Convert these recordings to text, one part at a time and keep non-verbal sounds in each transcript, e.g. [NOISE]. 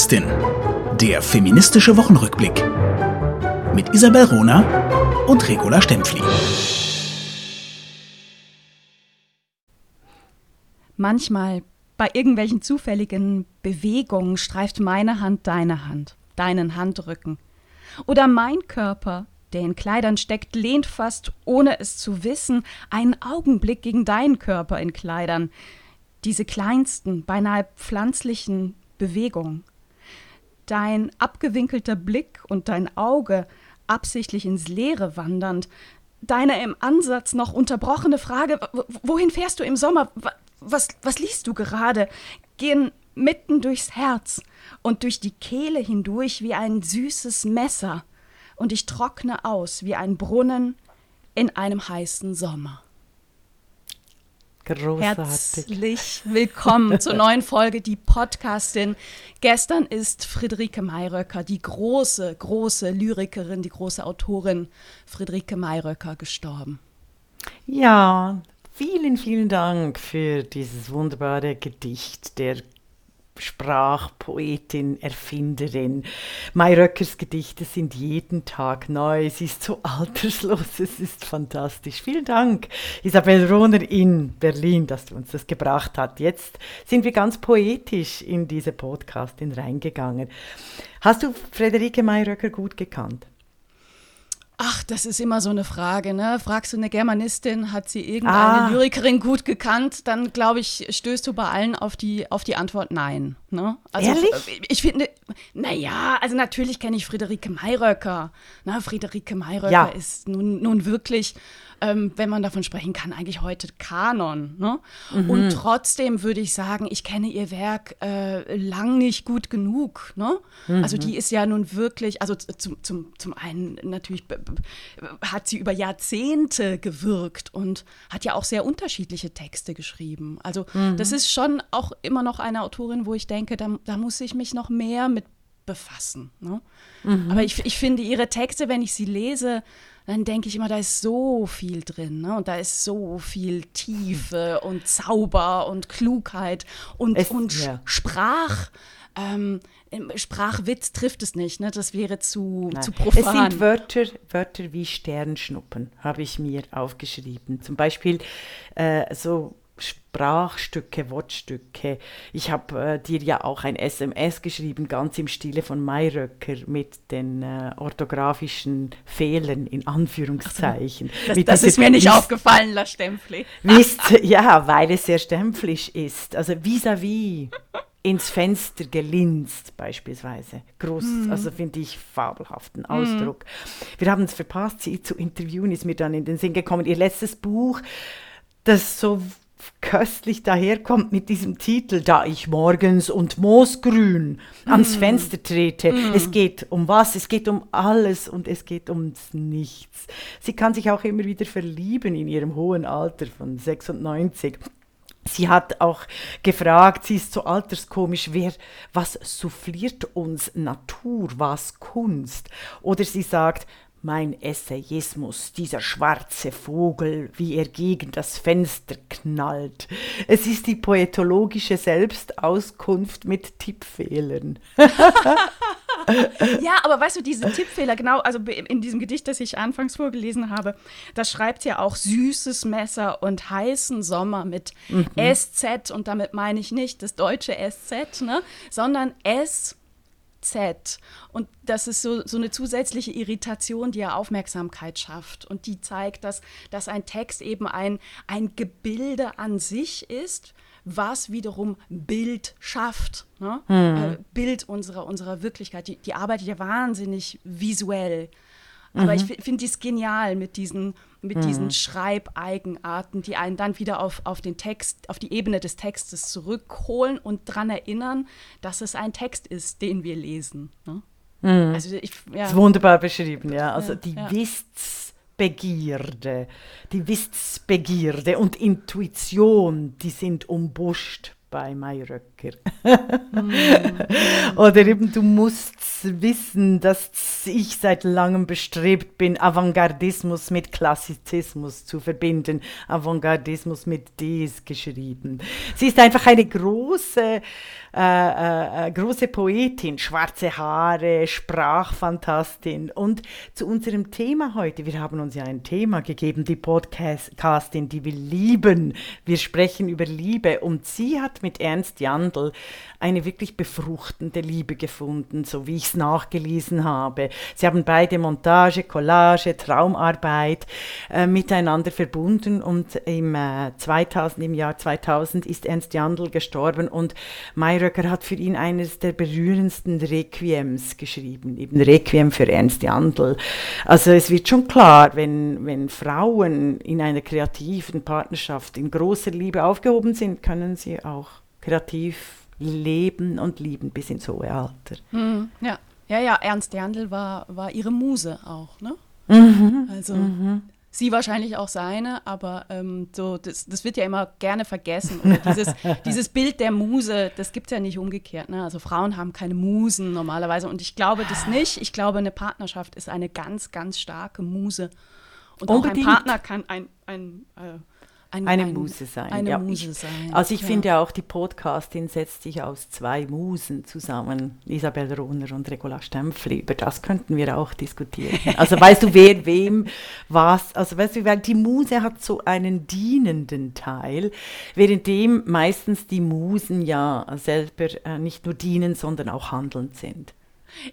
Feministastin, der feministische Wochenrückblick mit Isabel Rona und Regula Stempfli. Manchmal bei irgendwelchen zufälligen Bewegungen streift meine Hand deine Hand, deinen Handrücken. Oder mein Körper, der in Kleidern steckt, lehnt fast, ohne es zu wissen, einen Augenblick gegen deinen Körper in Kleidern. Diese kleinsten, beinahe pflanzlichen Bewegungen. Dein abgewinkelter Blick und dein Auge, absichtlich ins Leere wandernd, deine im Ansatz noch unterbrochene Frage, wohin fährst du im Sommer? Was, was liest du gerade? Gehen mitten durchs Herz und durch die Kehle hindurch wie ein süßes Messer, und ich trockne aus wie ein Brunnen in einem heißen Sommer. Großartig. Herzlich willkommen [LAUGHS] zur neuen Folge Die Podcastin. Gestern ist Friederike Mayröcker, die große, große Lyrikerin, die große Autorin Friederike Mayröcker gestorben. Ja, vielen, vielen Dank für dieses wunderbare Gedicht der Sprachpoetin, Erfinderin. Mayröckers Gedichte sind jeden Tag neu. Sie ist so [LAUGHS] alterslos, es ist fantastisch. Vielen Dank, Isabel Rohner in Berlin, dass du uns das gebracht hast. Jetzt sind wir ganz poetisch in diese Podcastin reingegangen. Hast du Frederike Mayröcker gut gekannt? Ach, das ist immer so eine Frage, ne? Fragst du eine Germanistin, hat sie irgendeine ah. Lyrikerin gut gekannt, dann glaube ich, stößt du bei allen auf die, auf die Antwort Nein. Ne? Also, Ehrlich? Ich finde, naja, also natürlich kenne ich Friederike Mayröcker. Ne? Friederike Mayröcker ja. ist nun, nun wirklich ähm, wenn man davon sprechen kann, eigentlich heute Kanon. Ne? Mhm. Und trotzdem würde ich sagen, ich kenne ihr Werk äh, lang nicht gut genug. Ne? Mhm. Also die ist ja nun wirklich, also zum, zum, zum einen natürlich hat sie über Jahrzehnte gewirkt und hat ja auch sehr unterschiedliche Texte geschrieben. Also mhm. das ist schon auch immer noch eine Autorin, wo ich denke, da, da muss ich mich noch mehr mit befassen. Ne? Mhm. Aber ich, ich finde ihre Texte, wenn ich sie lese, dann denke ich immer, da ist so viel drin. Ne? Und da ist so viel Tiefe und Zauber und Klugheit und, es, und ja. Sprach. Ähm, Sprachwitz trifft es nicht, ne? das wäre zu, zu profan. Es sind Wörter, Wörter wie Sternschnuppen, habe ich mir aufgeschrieben. Zum Beispiel äh, so Sprachstücke, Wortstücke. Ich habe äh, dir ja auch ein SMS geschrieben, ganz im Stile von Mayröcker mit den äh, orthografischen Fehlern in Anführungszeichen. Das, das ist mir nicht aufgefallen, La Stempfli. [LAUGHS] Wisst, ja, weil es sehr stempflisch ist. Also vis-à-vis. -vis ins Fenster gelinst beispielsweise. Groß, mm. also finde ich fabelhaften Ausdruck. Mm. Wir haben es verpasst, sie zu interviewen, ist mir dann in den Sinn gekommen. Ihr letztes Buch, das so köstlich daherkommt mit diesem Titel, da ich morgens und moosgrün ans mm. Fenster trete. Mm. Es geht um was? Es geht um alles und es geht ums Nichts. Sie kann sich auch immer wieder verlieben in ihrem hohen Alter von 96. Sie hat auch gefragt, sie ist so alterskomisch, wer, was souffliert uns Natur, was Kunst? Oder sie sagt, mein Essayismus, dieser schwarze Vogel, wie er gegen das Fenster knallt. Es ist die poetologische Selbstauskunft mit Tippfehlern. [LAUGHS] ja, aber weißt du, diese Tippfehler, genau, also in diesem Gedicht, das ich anfangs vorgelesen habe, da schreibt ja auch süßes Messer und heißen Sommer mit mhm. SZ und damit meine ich nicht das deutsche SZ, ne, sondern S Z. Und das ist so, so eine zusätzliche Irritation, die ja Aufmerksamkeit schafft. Und die zeigt, dass, dass ein Text eben ein, ein Gebilde an sich ist, was wiederum Bild schafft. Ne? Mhm. Äh, Bild unserer, unserer Wirklichkeit. Die, die arbeitet ja wahnsinnig visuell. Aber mhm. ich finde dies genial mit diesen, mit mhm. diesen Schreibeigenarten, die einen dann wieder auf, auf den Text, auf die Ebene des Textes zurückholen und daran erinnern, dass es ein Text ist, den wir lesen. Ne? Mhm. Also ich, ja. Das ist wunderbar beschrieben, ja. Also die ja. Wissensbegierde, die Wissensbegierde und Intuition, die sind umbuscht bei Mayröcker. mm. Oder eben, du musst wissen, dass ich seit langem bestrebt bin, Avantgardismus mit Klassizismus zu verbinden. Avantgardismus mit Ds geschrieben. Sie ist einfach eine große äh, äh, große Poetin, schwarze Haare, Sprachfantastin. Und zu unserem Thema heute, wir haben uns ja ein Thema gegeben, die Podcastin, die wir lieben. Wir sprechen über Liebe und sie hat mit Ernst Jandl eine wirklich befruchtende Liebe gefunden, so wie ich es nachgelesen habe. Sie haben beide Montage, Collage, Traumarbeit äh, miteinander verbunden und im, äh, 2000, im Jahr 2000 ist Ernst Jandl gestorben und Mayröcker hat für ihn eines der berührendsten Requiems geschrieben, eben Requiem für Ernst Jandl. Also es wird schon klar, wenn, wenn Frauen in einer kreativen Partnerschaft in großer Liebe aufgehoben sind, können sie auch kreativ leben und lieben bis ins hohe Alter. Mhm, ja. ja, ja, Ernst Jandl war, war ihre Muse auch, ne? Mhm, also mhm. sie wahrscheinlich auch seine, aber ähm, so, das, das wird ja immer gerne vergessen. Oder dieses, [LAUGHS] dieses Bild der Muse, das gibt es ja nicht umgekehrt. Ne? Also Frauen haben keine Musen normalerweise und ich glaube das nicht. Ich glaube, eine Partnerschaft ist eine ganz, ganz starke Muse. Und Unbedingt. auch ein Partner kann ein, ein äh, ein, eine ein, Muse sein. Eine ja, Muse sein. also ich ja. finde auch, die Podcastin setzt sich aus zwei Musen zusammen, Isabel Rohner und Regula Stempfli. Über das könnten wir auch diskutieren. Also weißt du, [LAUGHS] wer wem was, also weißt du, weil die Muse hat so einen dienenden Teil, währenddem meistens die Musen ja selber äh, nicht nur dienen, sondern auch handelnd sind.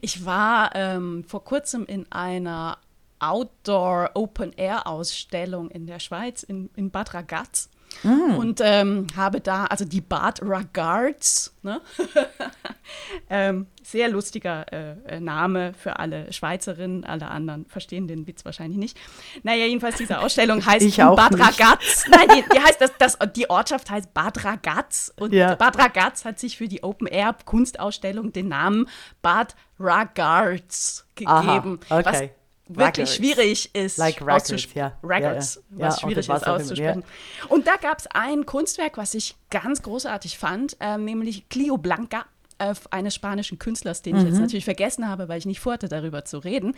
Ich war ähm, vor kurzem in einer Outdoor Open Air Ausstellung in der Schweiz, in, in Bad Ragaz. Mm. Und ähm, habe da, also die Bad Ragaz, ne? [LAUGHS] ähm, sehr lustiger äh, äh, Name für alle Schweizerinnen, alle anderen verstehen den Witz wahrscheinlich nicht. Naja, jedenfalls diese Ausstellung heißt Bad nicht. Ragaz. Nein, die, die heißt das, das, die Ortschaft heißt Bad Ragaz und ja. Bad Ragaz hat sich für die Open Air Kunstausstellung den Namen Bad Ragaz gegeben. Aha, okay wirklich schwierig ist, like records, ja. records ja, ja. was schwierig ist auszusprechen. Und da gab es ein Kunstwerk, was ich ganz großartig fand, äh, nämlich Clio Blanca äh, eines spanischen Künstlers, den mhm. ich jetzt mhm. natürlich vergessen habe, weil ich nicht vorhatte, darüber zu reden.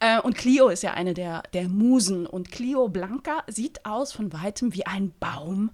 Äh, und Clio ist ja eine der, der Musen. Und Clio Blanca sieht aus von weitem wie ein Baum,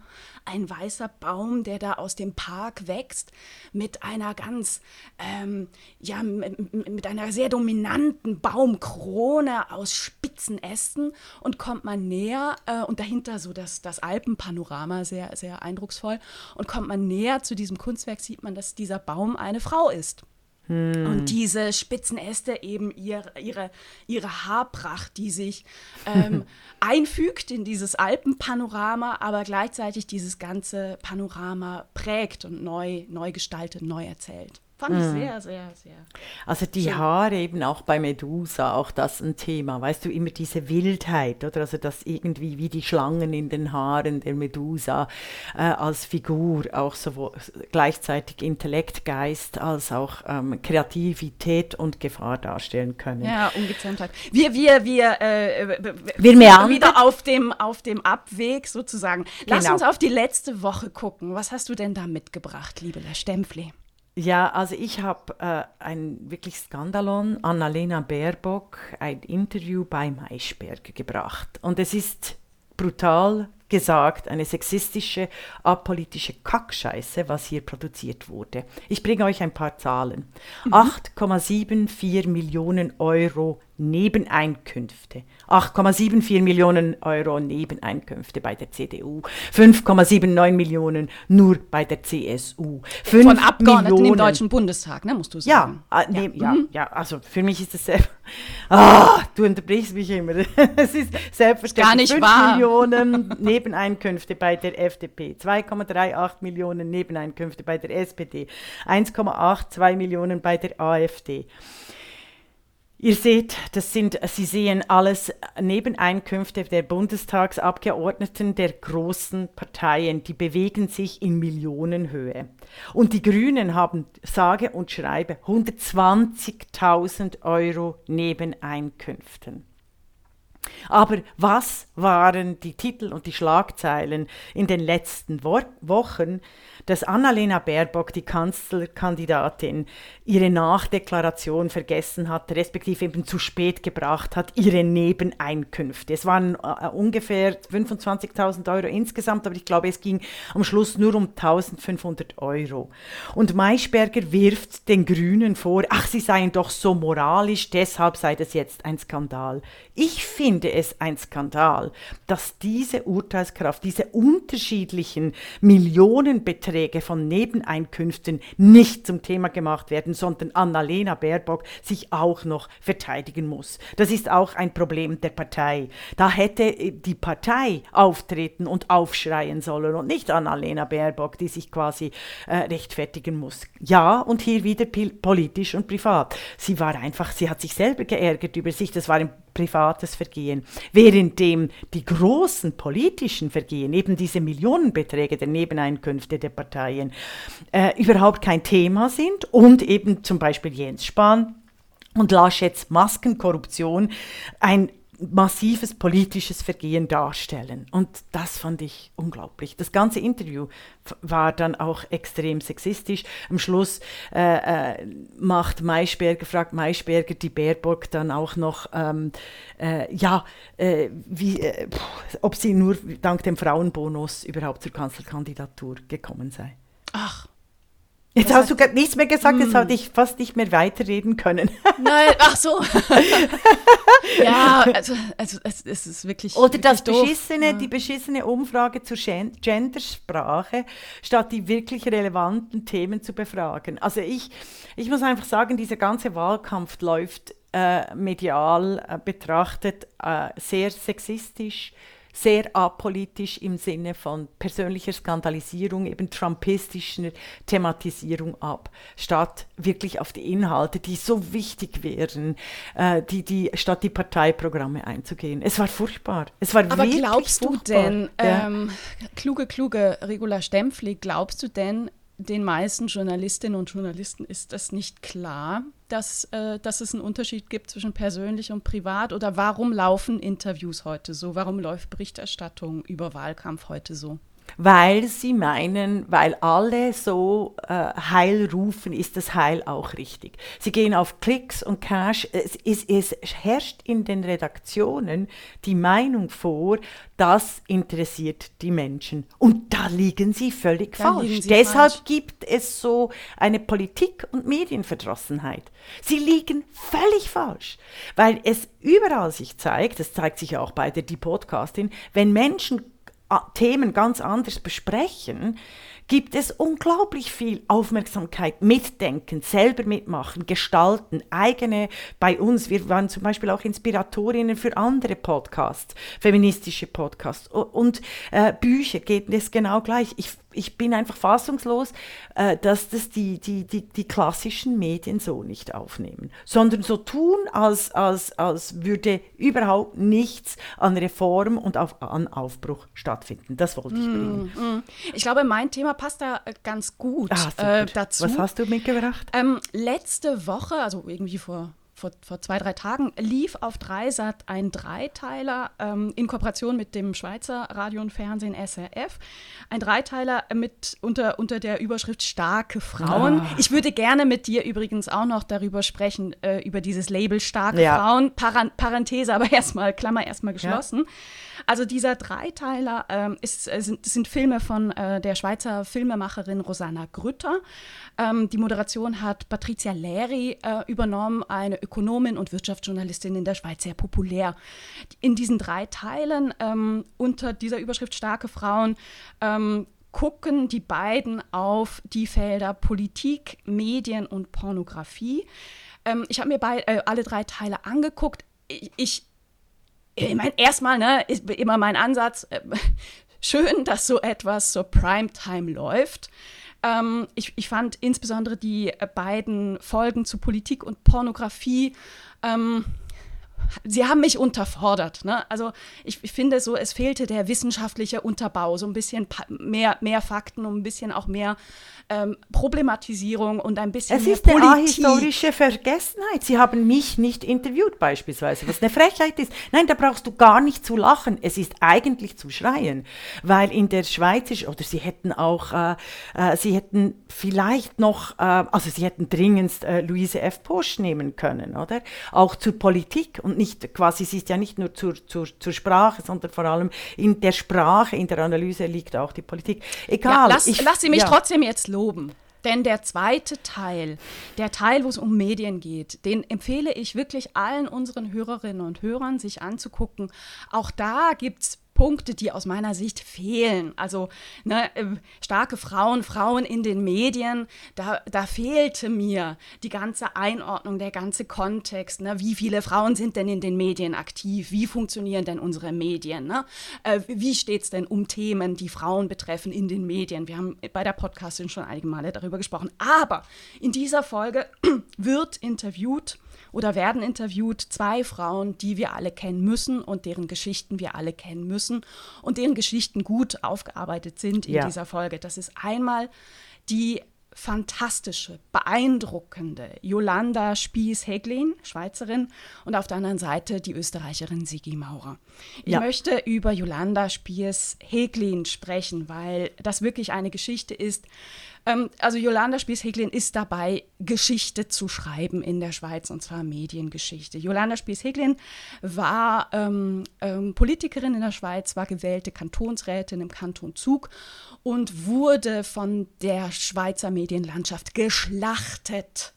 ein weißer Baum, der da aus dem Park wächst, mit einer ganz, ähm, ja, mit, einer sehr dominanten Baumkrone aus spitzen Ästen und kommt man näher äh, und dahinter so das, das Alpenpanorama, sehr, sehr eindrucksvoll. Und kommt man näher zu diesem Kunstwerk, sieht man, dass dieser Baum eine Frau ist. Hm. Und diese spitzen Äste eben ihr, ihre, ihre Haarpracht, die sich ähm, [LAUGHS] einfügt in dieses Alpenpanorama, aber gleichzeitig dieses ganze Panorama prägt und neu, neu gestaltet, neu erzählt. Fand ich mhm. sehr, sehr, sehr. Also die schön. Haare eben auch bei Medusa, auch das ein Thema. Weißt du, immer diese Wildheit, oder? Also das irgendwie wie die Schlangen in den Haaren der Medusa äh, als Figur auch so gleichzeitig Intellekt, Geist als auch ähm, Kreativität und Gefahr darstellen können. Ja, Ungezähmtheit. Wir, wir, wir, äh, wir meandern. wieder auf dem, auf dem Abweg sozusagen. Lass genau. uns auf die letzte Woche gucken. Was hast du denn da mitgebracht, liebe Stempfli? Ja, also ich habe äh, ein wirklich Skandalon, Annalena Baerbock, ein Interview bei Maischberger gebracht. Und es ist brutal gesagt, eine sexistische, apolitische Kackscheiße, was hier produziert wurde. Ich bringe euch ein paar Zahlen. Mhm. 8,74 Millionen Euro Nebeneinkünfte. 8,74 Millionen Euro Nebeneinkünfte bei der CDU, 5,79 Millionen nur bei der CSU. Von Abgeordneten Millionen, im Deutschen Bundestag, ne, musst du sagen. Ja, äh, ne, ja. Mhm. ja, also für mich ist es sehr. Ah, du unterbrichst mich immer. [LAUGHS] es ist selbstverständlich. Gar nicht 5 wahr. [LAUGHS] Millionen Nebeneinkünfte bei der FDP, 2,38 Millionen Nebeneinkünfte bei der SPD, 1,82 Millionen bei der AfD. Ihr seht, das sind, Sie sehen alles Nebeneinkünfte der Bundestagsabgeordneten der großen Parteien, die bewegen sich in Millionenhöhe. Und die Grünen haben sage und schreibe 120.000 Euro Nebeneinkünften. Aber was waren die Titel und die Schlagzeilen in den letzten Wo Wochen? dass Annalena Baerbock, die Kanzlerkandidatin, ihre Nachdeklaration vergessen hat, respektive eben zu spät gebracht hat, ihre Nebeneinkünfte. Es waren äh, ungefähr 25.000 Euro insgesamt, aber ich glaube, es ging am Schluss nur um 1.500 Euro. Und Maischberger wirft den Grünen vor, ach, sie seien doch so moralisch, deshalb sei das jetzt ein Skandal. Ich finde es ein Skandal, dass diese Urteilskraft, diese unterschiedlichen Millionenbeträge, von Nebeneinkünften nicht zum Thema gemacht werden, sondern Annalena Baerbock sich auch noch verteidigen muss. Das ist auch ein Problem der Partei. Da hätte die Partei auftreten und aufschreien sollen und nicht Annalena Baerbock, die sich quasi äh, rechtfertigen muss. Ja, und hier wieder politisch und privat. Sie war einfach, sie hat sich selber geärgert über sich. Das war ein privates Vergehen, währenddem die großen politischen Vergehen, eben diese Millionenbeträge der Nebeneinkünfte der Parteien, äh, überhaupt kein Thema sind. Und eben zum Beispiel Jens Spahn und Laschets Maskenkorruption ein massives politisches Vergehen darstellen. Und das fand ich unglaublich. Das ganze Interview war dann auch extrem sexistisch. Am Schluss äh, äh, macht Maischberger, fragt Maischberger die Baerbock dann auch noch, ähm, äh, ja, äh, wie, äh, ob sie nur dank dem Frauenbonus überhaupt zur Kanzlerkandidatur gekommen sei. Ach. Jetzt hast du nichts mehr gesagt, jetzt hm. hatte ich fast nicht mehr weiterreden können. [LAUGHS] Nein, ach so. [LAUGHS] ja, also, also es, es, ist wirklich. Oder wirklich das beschissene, ja. die beschissene Umfrage zur Gendersprache, statt die wirklich relevanten Themen zu befragen. Also ich, ich muss einfach sagen, dieser ganze Wahlkampf läuft äh, medial äh, betrachtet äh, sehr sexistisch sehr apolitisch im Sinne von persönlicher Skandalisierung, eben trumpistischer Thematisierung ab, statt wirklich auf die Inhalte, die so wichtig wären, äh, die, die, statt die Parteiprogramme einzugehen. Es war furchtbar. Es war Aber glaubst du furchtbar. denn, ja. ähm, kluge, kluge Regula Stempfli, glaubst du denn, den meisten Journalistinnen und Journalisten ist das nicht klar, dass, äh, dass es einen Unterschied gibt zwischen persönlich und privat? Oder warum laufen Interviews heute so? Warum läuft Berichterstattung über Wahlkampf heute so? Weil sie meinen, weil alle so äh, Heil rufen, ist das Heil auch richtig. Sie gehen auf Klicks und Cash. Es, es, es herrscht in den Redaktionen die Meinung vor, das interessiert die Menschen. Und da liegen sie völlig da falsch. Sie Deshalb falsch. gibt es so eine Politik- und Medienverdrossenheit. Sie liegen völlig falsch, weil es überall sich zeigt, das zeigt sich auch bei der Die Podcastin, wenn Menschen Themen ganz anders besprechen, gibt es unglaublich viel Aufmerksamkeit, Mitdenken, selber mitmachen, gestalten, eigene bei uns. Wir waren zum Beispiel auch Inspiratorinnen für andere Podcasts, feministische Podcasts und äh, Bücher geht es genau gleich. Ich ich bin einfach fassungslos, äh, dass das die, die, die, die klassischen Medien so nicht aufnehmen, sondern so tun, als, als, als würde überhaupt nichts an Reform und auf, an Aufbruch stattfinden. Das wollte ich bringen. Mm, mm. Ich glaube, mein Thema passt da äh, ganz gut ah, äh, dazu. Was hast du mitgebracht? Ähm, letzte Woche, also irgendwie vor vor, vor zwei, drei Tagen lief auf Dreisat ein Dreiteiler ähm, in Kooperation mit dem Schweizer Radio und Fernsehen SRF. Ein Dreiteiler mit unter, unter der Überschrift Starke Frauen. Ah. Ich würde gerne mit dir übrigens auch noch darüber sprechen, äh, über dieses Label Starke ja. Frauen. Paran Parenthese, aber [LAUGHS] erstmal, Klammer erstmal geschlossen. Ja. Also dieser Dreiteiler ähm, ist, äh, sind, sind, Filme von äh, der Schweizer Filmemacherin Rosanna Grütter. Ähm, die Moderation hat Patricia Leri äh, übernommen, eine Ökonomin und Wirtschaftsjournalistin in der Schweiz, sehr populär. In diesen drei Teilen ähm, unter dieser Überschrift Starke Frauen ähm, gucken die beiden auf die Felder Politik, Medien und Pornografie. Ähm, ich habe mir bei, äh, alle drei Teile angeguckt. Ich, ich, ich meine, erstmal ne, ist immer mein Ansatz, äh, [LAUGHS] schön, dass so etwas zur Primetime läuft. Ähm, ich, ich, fand insbesondere die äh, beiden Folgen zu Politik und Pornografie ähm, sie haben mich unterfordert. Ne? Also ich, ich, finde so, es fehlte der wissenschaftliche Unterbau, so ein bisschen mehr, mehr Fakten und ein bisschen auch mehr ähm, Problematisierung und ein bisschen es mehr ist Politik. eine historische Vergessenheit. Sie haben mich nicht interviewt beispielsweise, was eine Frechheit ist. Nein, da brauchst du gar nicht zu lachen. Es ist eigentlich zu schreien, weil in der Schweiz ist, oder sie hätten auch, äh, äh, sie hätten vielleicht noch, äh, also sie hätten dringendst äh, Luise F. Posch nehmen können, oder? Auch zur Politik und nicht quasi, sie ist ja nicht nur zur, zur, zur Sprache, sondern vor allem in der Sprache, in der Analyse liegt auch die Politik. Egal. Ja, lass, ich, lass sie mich ja. trotzdem jetzt loben. Denn der zweite Teil, der Teil, wo es um Medien geht, den empfehle ich wirklich allen unseren Hörerinnen und Hörern, sich anzugucken. Auch da gibt es Punkte, die aus meiner Sicht fehlen. Also ne, ähm, starke Frauen, Frauen in den Medien, da, da fehlte mir die ganze Einordnung, der ganze Kontext. Ne? Wie viele Frauen sind denn in den Medien aktiv? Wie funktionieren denn unsere Medien? Ne? Äh, wie steht es denn um Themen, die Frauen betreffen in den Medien? Wir haben bei der Podcastin schon einige Male darüber gesprochen. Aber in dieser Folge [CLEARS THROAT] wird interviewt oder werden interviewt zwei Frauen, die wir alle kennen müssen und deren Geschichten wir alle kennen müssen und deren Geschichten gut aufgearbeitet sind in ja. dieser Folge. Das ist einmal die fantastische, beeindruckende Jolanda Spies-Heglin, Schweizerin, und auf der anderen Seite die Österreicherin Sigi Maurer. Ich ja. möchte über Jolanda Spies-Heglin sprechen, weil das wirklich eine Geschichte ist, ähm, also Jolanda Spies-Heglin ist dabei, Geschichte zu schreiben in der Schweiz, und zwar Mediengeschichte. Jolanda Spies-Heglin war ähm, ähm, Politikerin in der Schweiz, war gewählte Kantonsrätin im Kanton Zug und wurde von der Schweizer Medienlandschaft geschlachtet.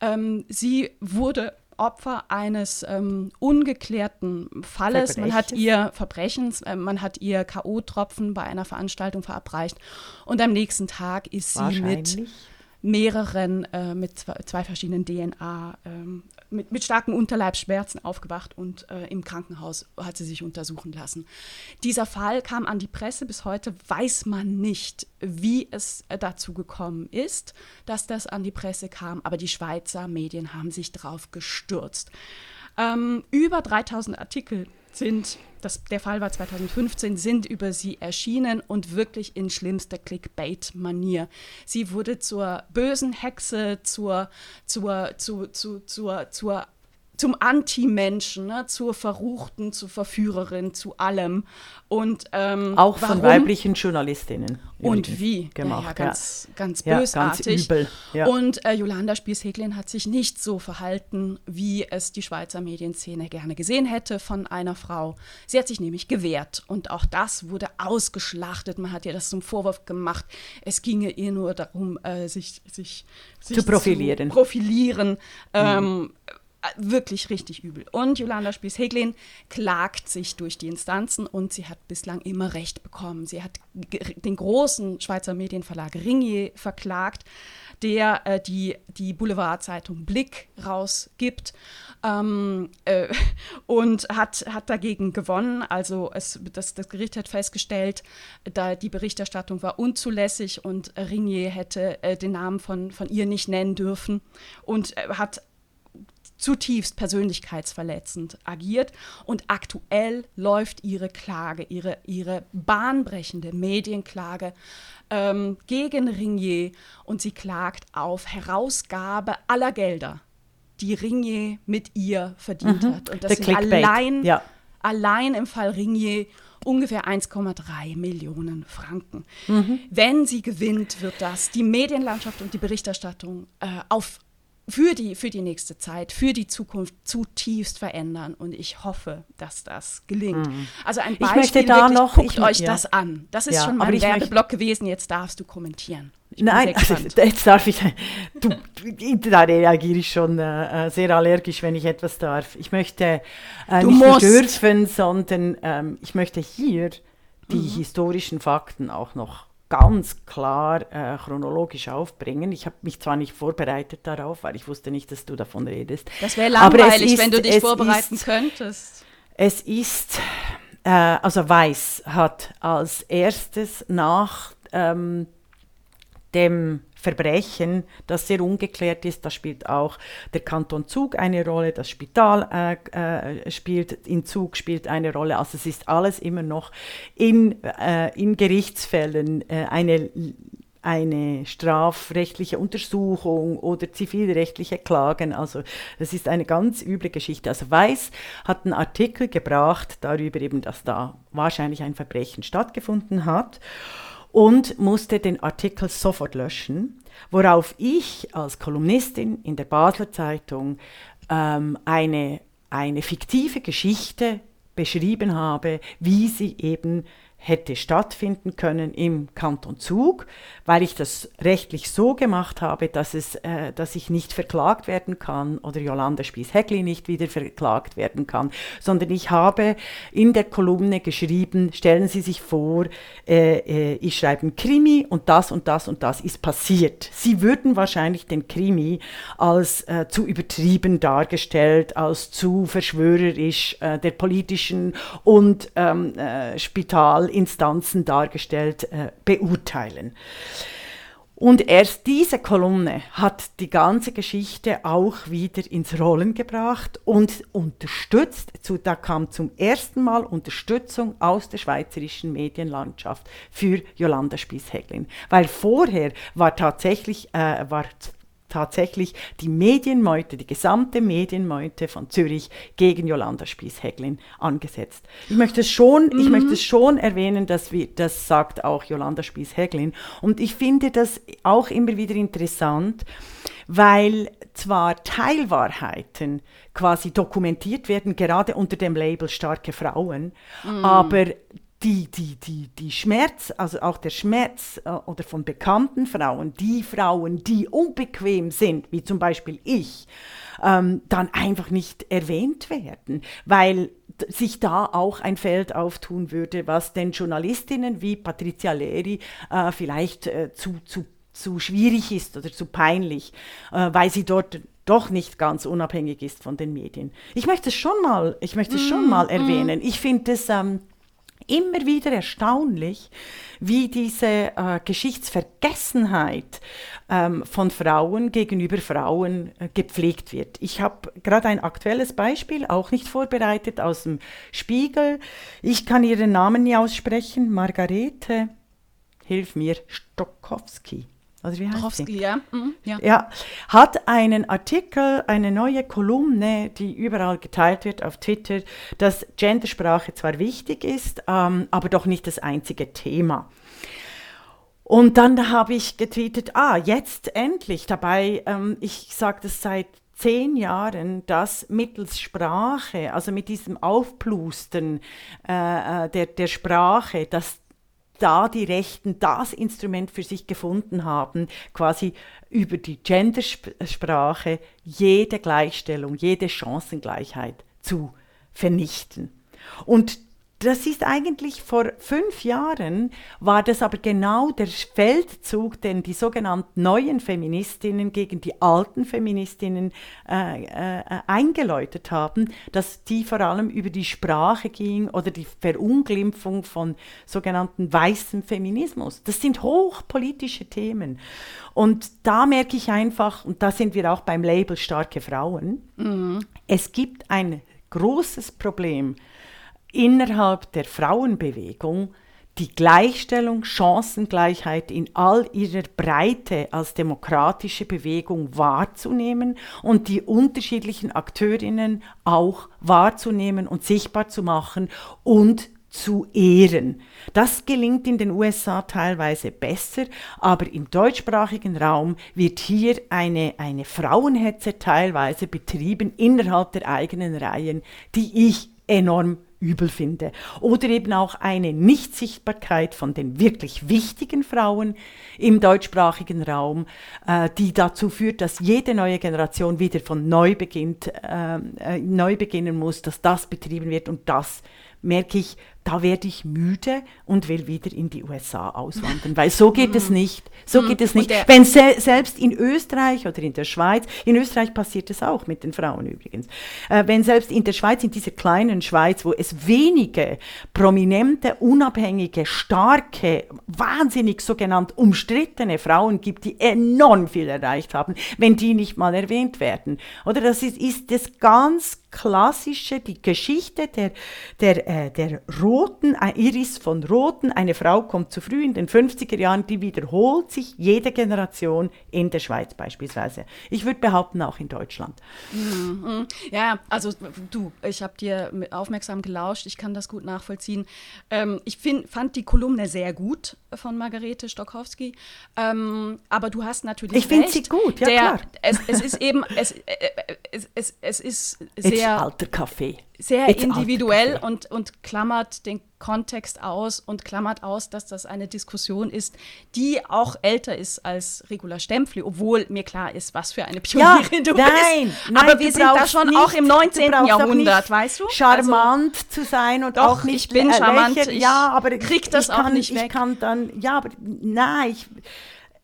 Ähm, sie wurde Opfer eines ähm, ungeklärten Falles. Man hat ihr Verbrechens, äh, man hat ihr K.O.-Tropfen bei einer Veranstaltung verabreicht und am nächsten Tag ist sie mit mehreren, äh, mit zwei, zwei, verschiedenen DNA, ähm, mit, mit, starken Unterleibsschmerzen aufgewacht und äh, im Krankenhaus hat sie sich untersuchen lassen. Dieser Fall kam an die Presse. Bis heute weiß man nicht, wie es äh, dazu gekommen ist, dass das an die Presse kam, aber die Schweizer Medien haben sich darauf gestürzt. Ähm, über 3000 Artikel sind, das, der Fall war 2015, sind über sie erschienen und wirklich in schlimmster Clickbait-Manier. Sie wurde zur bösen Hexe, zur, zur, zu, zu, zur, zur zum Anti-Menschen, ne, zur Verruchten, zur Verführerin, zu allem. Und, ähm, Auch von warum? weiblichen Journalistinnen. Und wie? Gemacht. Ja, ja, ganz, ja. ganz bösartig. Ja, ganz übel. Und äh, Jolanda Spies-Heglin hat sich nicht so verhalten, wie es die Schweizer Medienszene gerne gesehen hätte von einer Frau. Sie hat sich nämlich gewehrt. Und auch das wurde ausgeschlachtet. Man hat ihr das zum Vorwurf gemacht. Es ginge ihr nur darum, äh, sich, sich, sich, zu profilieren. Zu profilieren. Ähm, mhm wirklich richtig übel. Und Jolanda Spies-Heglin klagt sich durch die Instanzen und sie hat bislang immer Recht bekommen. Sie hat den großen Schweizer Medienverlag Ringier verklagt, der äh, die, die Boulevardzeitung Blick rausgibt ähm, äh, [LAUGHS] und hat, hat dagegen gewonnen. Also es, das, das Gericht hat festgestellt, da die Berichterstattung war unzulässig und Ringier hätte äh, den Namen von, von ihr nicht nennen dürfen und äh, hat zutiefst persönlichkeitsverletzend agiert. Und aktuell läuft ihre Klage, ihre, ihre bahnbrechende Medienklage ähm, gegen Ringier und sie klagt auf Herausgabe aller Gelder, die Ringier mit ihr verdient mhm. hat. Und das sind allein, ja. allein im Fall Ringier ungefähr 1,3 Millionen Franken. Mhm. Wenn sie gewinnt, wird das die Medienlandschaft und die Berichterstattung äh, auf für die, für die nächste Zeit, für die Zukunft zutiefst verändern. Und ich hoffe, dass das gelingt. Mhm. Also ein Beispiel, ich möchte da wirklich, noch, guckt ich, euch ja. das an. Das ist ja, schon mein Werbeblock gewesen, jetzt darfst du kommentieren. Nein, also, [LAUGHS] jetzt darf ich, du, da reagiere ich schon äh, äh, sehr allergisch, wenn ich etwas darf. Ich möchte äh, nicht nur dürfen, sondern ähm, ich möchte hier die mhm. historischen Fakten auch noch ganz klar äh, chronologisch aufbringen. Ich habe mich zwar nicht vorbereitet darauf, weil ich wusste nicht, dass du davon redest. Das wäre langweilig, ist, wenn du dich vorbereiten ist, könntest. Es ist, äh, also Weiß hat als erstes nach ähm, dem Verbrechen, das sehr ungeklärt ist. Da spielt auch der Kanton Zug eine Rolle, das Spital äh, äh, spielt in Zug spielt eine Rolle. Also es ist alles immer noch in, äh, in Gerichtsfällen äh, eine eine strafrechtliche Untersuchung oder zivilrechtliche Klagen. Also das ist eine ganz üble Geschichte. Also Weiß hat einen Artikel gebracht darüber eben, dass da wahrscheinlich ein Verbrechen stattgefunden hat und musste den Artikel sofort löschen, worauf ich als Kolumnistin in der Basler Zeitung ähm, eine, eine fiktive Geschichte beschrieben habe, wie sie eben hätte stattfinden können im Kanton Zug, weil ich das rechtlich so gemacht habe, dass, es, äh, dass ich nicht verklagt werden kann oder Jolanda Spies-Heckli nicht wieder verklagt werden kann, sondern ich habe in der Kolumne geschrieben, stellen Sie sich vor, äh, äh, ich schreibe ein Krimi und das und das und das ist passiert. Sie würden wahrscheinlich den Krimi als äh, zu übertrieben dargestellt, als zu verschwörerisch äh, der politischen und ähm, äh, Spital Instanzen dargestellt äh, beurteilen. Und erst diese Kolumne hat die ganze Geschichte auch wieder ins Rollen gebracht und unterstützt, zu, da kam zum ersten Mal Unterstützung aus der schweizerischen Medienlandschaft für Jolanda Spies-Heglin. Weil vorher war tatsächlich, äh, war tatsächlich die Medienmeute, die gesamte Medienmeute von Zürich gegen Jolanda Spies-Heglin angesetzt. Ich möchte schon, mhm. ich möchte schon erwähnen, dass wir, das sagt auch Jolanda Spies-Heglin. Und ich finde das auch immer wieder interessant, weil zwar Teilwahrheiten quasi dokumentiert werden, gerade unter dem Label starke Frauen, mhm. aber die, die, die, die Schmerz, also auch der Schmerz äh, oder von bekannten Frauen, die Frauen, die unbequem sind, wie zum Beispiel ich, ähm, dann einfach nicht erwähnt werden, weil sich da auch ein Feld auftun würde, was den Journalistinnen wie Patricia Leri äh, vielleicht äh, zu, zu, zu schwierig ist oder zu peinlich, äh, weil sie dort doch nicht ganz unabhängig ist von den Medien. Ich möchte es schon mal, ich möchte es schon mm, mal mm. erwähnen. Ich finde es ähm, immer wieder erstaunlich, wie diese äh, Geschichtsvergessenheit ähm, von Frauen gegenüber Frauen äh, gepflegt wird. Ich habe gerade ein aktuelles Beispiel, auch nicht vorbereitet, aus dem Spiegel. Ich kann ihren Namen nie aussprechen. Margarete, hilf mir, Stokowski. Also wie heißt Browski, sie? Ja. Mhm, ja. ja. Hat einen Artikel, eine neue Kolumne, die überall geteilt wird auf Twitter, dass Gendersprache zwar wichtig ist, ähm, aber doch nicht das einzige Thema. Und dann habe ich getweetet, ah, jetzt endlich. Dabei, ähm, ich sage das seit zehn Jahren, dass mittels Sprache, also mit diesem Aufplustern äh, äh der, der Sprache, dass da die Rechten das Instrument für sich gefunden haben, quasi über die Gendersprache jede Gleichstellung, jede Chancengleichheit zu vernichten. Und das ist eigentlich vor fünf Jahren, war das aber genau der Feldzug, den die sogenannten neuen Feministinnen gegen die alten Feministinnen äh, äh, eingeläutet haben, dass die vor allem über die Sprache ging oder die Verunglimpfung von sogenannten weißen Feminismus. Das sind hochpolitische Themen. Und da merke ich einfach, und da sind wir auch beim Label starke Frauen, mhm. es gibt ein großes Problem innerhalb der Frauenbewegung die Gleichstellung, Chancengleichheit in all ihrer Breite als demokratische Bewegung wahrzunehmen und die unterschiedlichen Akteurinnen auch wahrzunehmen und sichtbar zu machen und zu ehren. Das gelingt in den USA teilweise besser, aber im deutschsprachigen Raum wird hier eine, eine Frauenhetze teilweise betrieben innerhalb der eigenen Reihen, die ich enorm übel finde. Oder eben auch eine Nichtsichtbarkeit von den wirklich wichtigen Frauen im deutschsprachigen Raum, äh, die dazu führt, dass jede neue Generation wieder von neu beginnt, äh, äh, neu beginnen muss, dass das betrieben wird und das merke ich, da werde ich müde und will wieder in die USA auswandern, weil so geht es nicht. So geht es nicht. Wenn se selbst in Österreich oder in der Schweiz, in Österreich passiert es auch mit den Frauen übrigens, äh, wenn selbst in der Schweiz, in dieser kleinen Schweiz, wo es wenige prominente, unabhängige, starke, wahnsinnig sogenannt umstrittene Frauen gibt, die enorm viel erreicht haben, wenn die nicht mal erwähnt werden. Oder das ist, ist das ganz klassische, die Geschichte der, der, äh, der Roten, äh, Iris von Roten, eine Frau kommt zu früh in den 50er Jahren, die wiederholt sich jede Generation in der Schweiz beispielsweise. Ich würde behaupten, auch in Deutschland. Mhm. Ja, also du, ich habe dir aufmerksam gelauscht, ich kann das gut nachvollziehen. Ähm, ich find, fand die Kolumne sehr gut von Margarete Stokowski, ähm, aber du hast natürlich Ich finde sie gut, ja der, klar. Es, es ist eben, es, äh, es, es, es ist sehr sehr, alter Kaffee. Sehr individuell und, und klammert den Kontext aus und klammert aus, dass das eine Diskussion ist, die auch älter ist als Regula Stempfli, obwohl mir klar ist, was für eine Pionierin ja, du nein, bist. Nein, Aber wir sind da schon nicht, auch im 19. Jahrhundert, weißt du? Charmant also, zu sein und doch, auch nicht ich bin charmant. Ich ja, aber krieg das ich kann, auch nicht weg. Ich kann dann, ja, aber nein, ich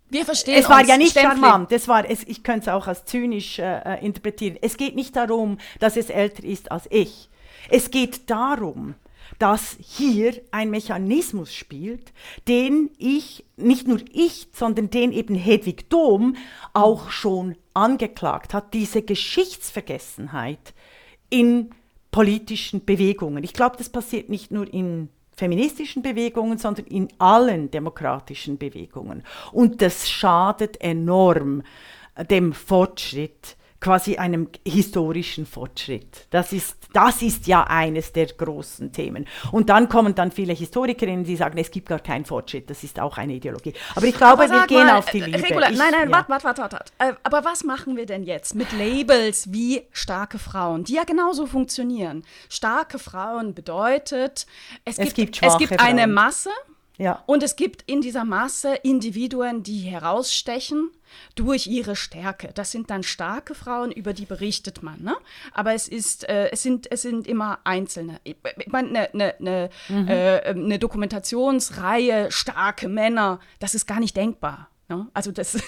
wir verstehen Es war ja nicht Stempfli. charmant, es war, es, ich könnte es auch als zynisch äh, interpretieren. Es geht nicht darum, dass es älter ist als ich. Es geht darum, dass hier ein Mechanismus spielt, den ich, nicht nur ich, sondern den eben Hedwig Dohm auch schon angeklagt hat, diese Geschichtsvergessenheit in politischen Bewegungen. Ich glaube, das passiert nicht nur in feministischen Bewegungen, sondern in allen demokratischen Bewegungen. Und das schadet enorm dem Fortschritt quasi einem historischen Fortschritt. Das ist, das ist ja eines der großen Themen. Und dann kommen dann viele Historikerinnen, die sagen, es gibt gar keinen Fortschritt, das ist auch eine Ideologie. Aber ich glaube, Aber wir gehen mal, auf die Liebe. Regula, ich, nein, nein, ja. warte, warte, warte, warte. Äh, Aber was machen wir denn jetzt mit Labels wie starke Frauen, die ja genauso funktionieren? Starke Frauen bedeutet, es, Es gibt, gibt es gibt eine Frauen. Masse Ja. und es gibt in dieser Masse Individuen, die herausstechen durch ihre Stärke. Das sind dann starke Frauen, über die berichtet man. Ne? Aber es, ist, äh, es, sind, es sind immer Einzelne. Ich meine, eine ne, ne, Mhm. äh, ne Dokumentationsreihe, starke Männer, das ist gar nicht denkbar. Ne? Also das,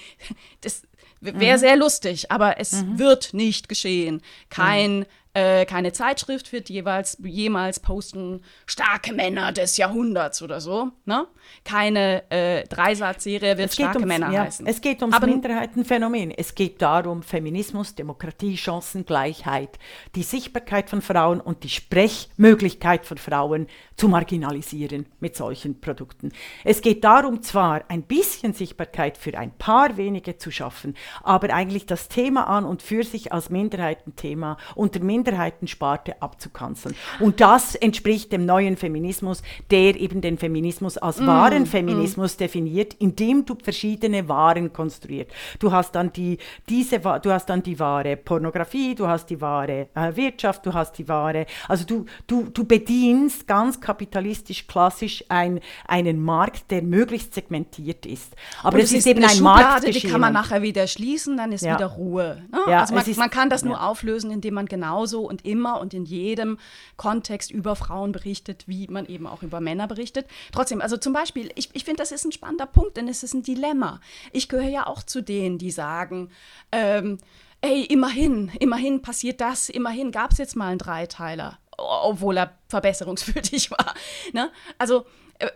[LAUGHS] das wäre Mhm. sehr lustig, aber es wird nicht geschehen. Kein äh, keine Zeitschrift wird jeweils, jemals posten, starke Männer des Jahrhunderts oder so. Ne? Keine äh, Dreisatzserie wird starke ums, Männer ja, heißen. es geht ums Aber- Minderheitenphänomen. Es geht darum, Feminismus, Demokratie, Chancengleichheit, die Sichtbarkeit von Frauen und die Sprechmöglichkeit von Frauen zu marginalisieren mit solchen Produkten. Es geht darum, zwar ein bisschen Sichtbarkeit für ein paar wenige zu schaffen, aber eigentlich das Thema an und für sich als Minderheitenthema unter Minderheitensparte abzukanzeln. Und das entspricht dem neuen Feminismus, der eben den Feminismus als wahren Feminismus definiert, indem du verschiedene Waren konstruiert. Du hast dann die diese du hast dann die wahre Pornografie, du hast die wahre äh, Wirtschaft, du hast die wahre, also du du du bedienst ganz kapitalistisch klassisch ein, einen Markt, der möglichst segmentiert ist. Aber es ist eben eine ein Schublade, Marktgeschehen. die kann man nachher wieder schließen, dann ist Ja. wieder Ruhe. Ne? Ja, also man, ist- man kann das nur ja. auflösen, indem man genauso und immer und in jedem Kontext über Frauen berichtet, wie man eben auch über Männer berichtet. Trotzdem, also zum Beispiel, ich, ich finde, das ist ein spannender Punkt, denn es ist ein Dilemma. Ich gehöre ja auch zu denen, die sagen, ähm, ey, immerhin, immerhin passiert das, immerhin gab es jetzt mal einen Dreiteiler, obwohl er verbesserungswürdig [LAUGHS] war. Ne? Also äh,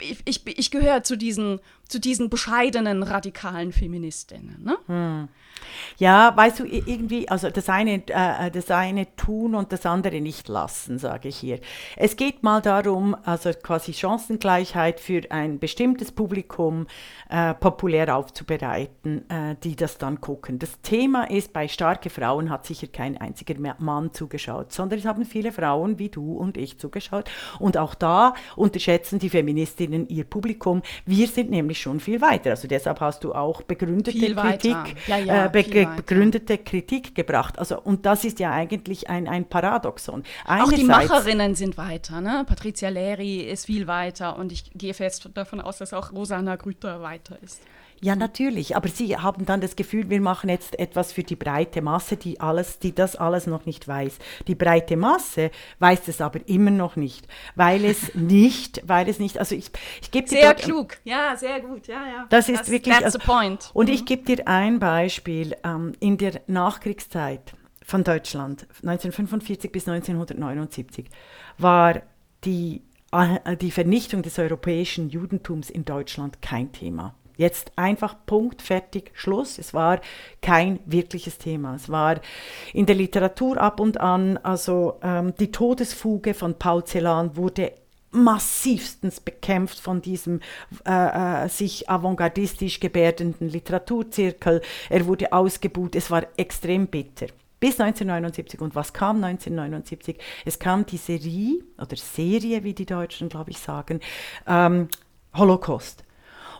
ich, ich, ich gehöre zu diesen, zu diesen bescheidenen, radikalen Feministinnen. Ne? Ja, weißt du, irgendwie, also das eine, äh, das eine tun und das andere nicht lassen, sage ich hier. Es geht mal darum, also quasi Chancengleichheit für ein bestimmtes Publikum äh, populär aufzubereiten, äh, die das dann gucken. Das Thema ist, bei starke Frauen hat sicher kein einziger Ma- Mann zugeschaut, sondern es haben viele Frauen wie du und ich zugeschaut. Und auch da unterschätzen die Feministinnen ihr Publikum. Wir sind nämlich schon viel weiter. Also deshalb hast du auch begründete Viel Kritik. Ja, ja, äh, be begründete Kritik gebracht. Also, und das ist ja eigentlich ein, ein Paradoxon. Auch die Macherinnen sind weiter. Ne? Patricia Leri ist viel weiter und ich gehe fest davon aus, dass auch Rosanna Grüter weiter ist. Ja, natürlich. Aber Sie haben dann das Gefühl, wir machen jetzt etwas für die breite Masse, die, alles, die das alles noch nicht weiß. Die breite Masse weiß es aber immer noch nicht, weil es [LAUGHS] nicht, weil es nicht, also ich, ich gebe dir. Sehr dort, klug, ja, sehr gut, ja, ja. Das ist das, wirklich. That's also, the point. Und mhm. ich gebe dir ein Beispiel. Ähm, in der Nachkriegszeit von Deutschland, 1945 bis 1979, war die, äh, die Vernichtung des europäischen Judentums in Deutschland kein Thema. Jetzt einfach Punkt, fertig, Schluss. Es war kein wirkliches Thema. Es war in der Literatur ab und an, also ähm, die Todesfuge von Paul Celan wurde massivstens bekämpft von diesem äh, äh, sich avantgardistisch gebärdenden Literaturzirkel. Er wurde ausgebuht. Es war extrem bitter. Bis 1979. Und was kam 1979? Es kam die Serie, oder Serie, wie die Deutschen, glaube ich, sagen, ähm, Holocaust.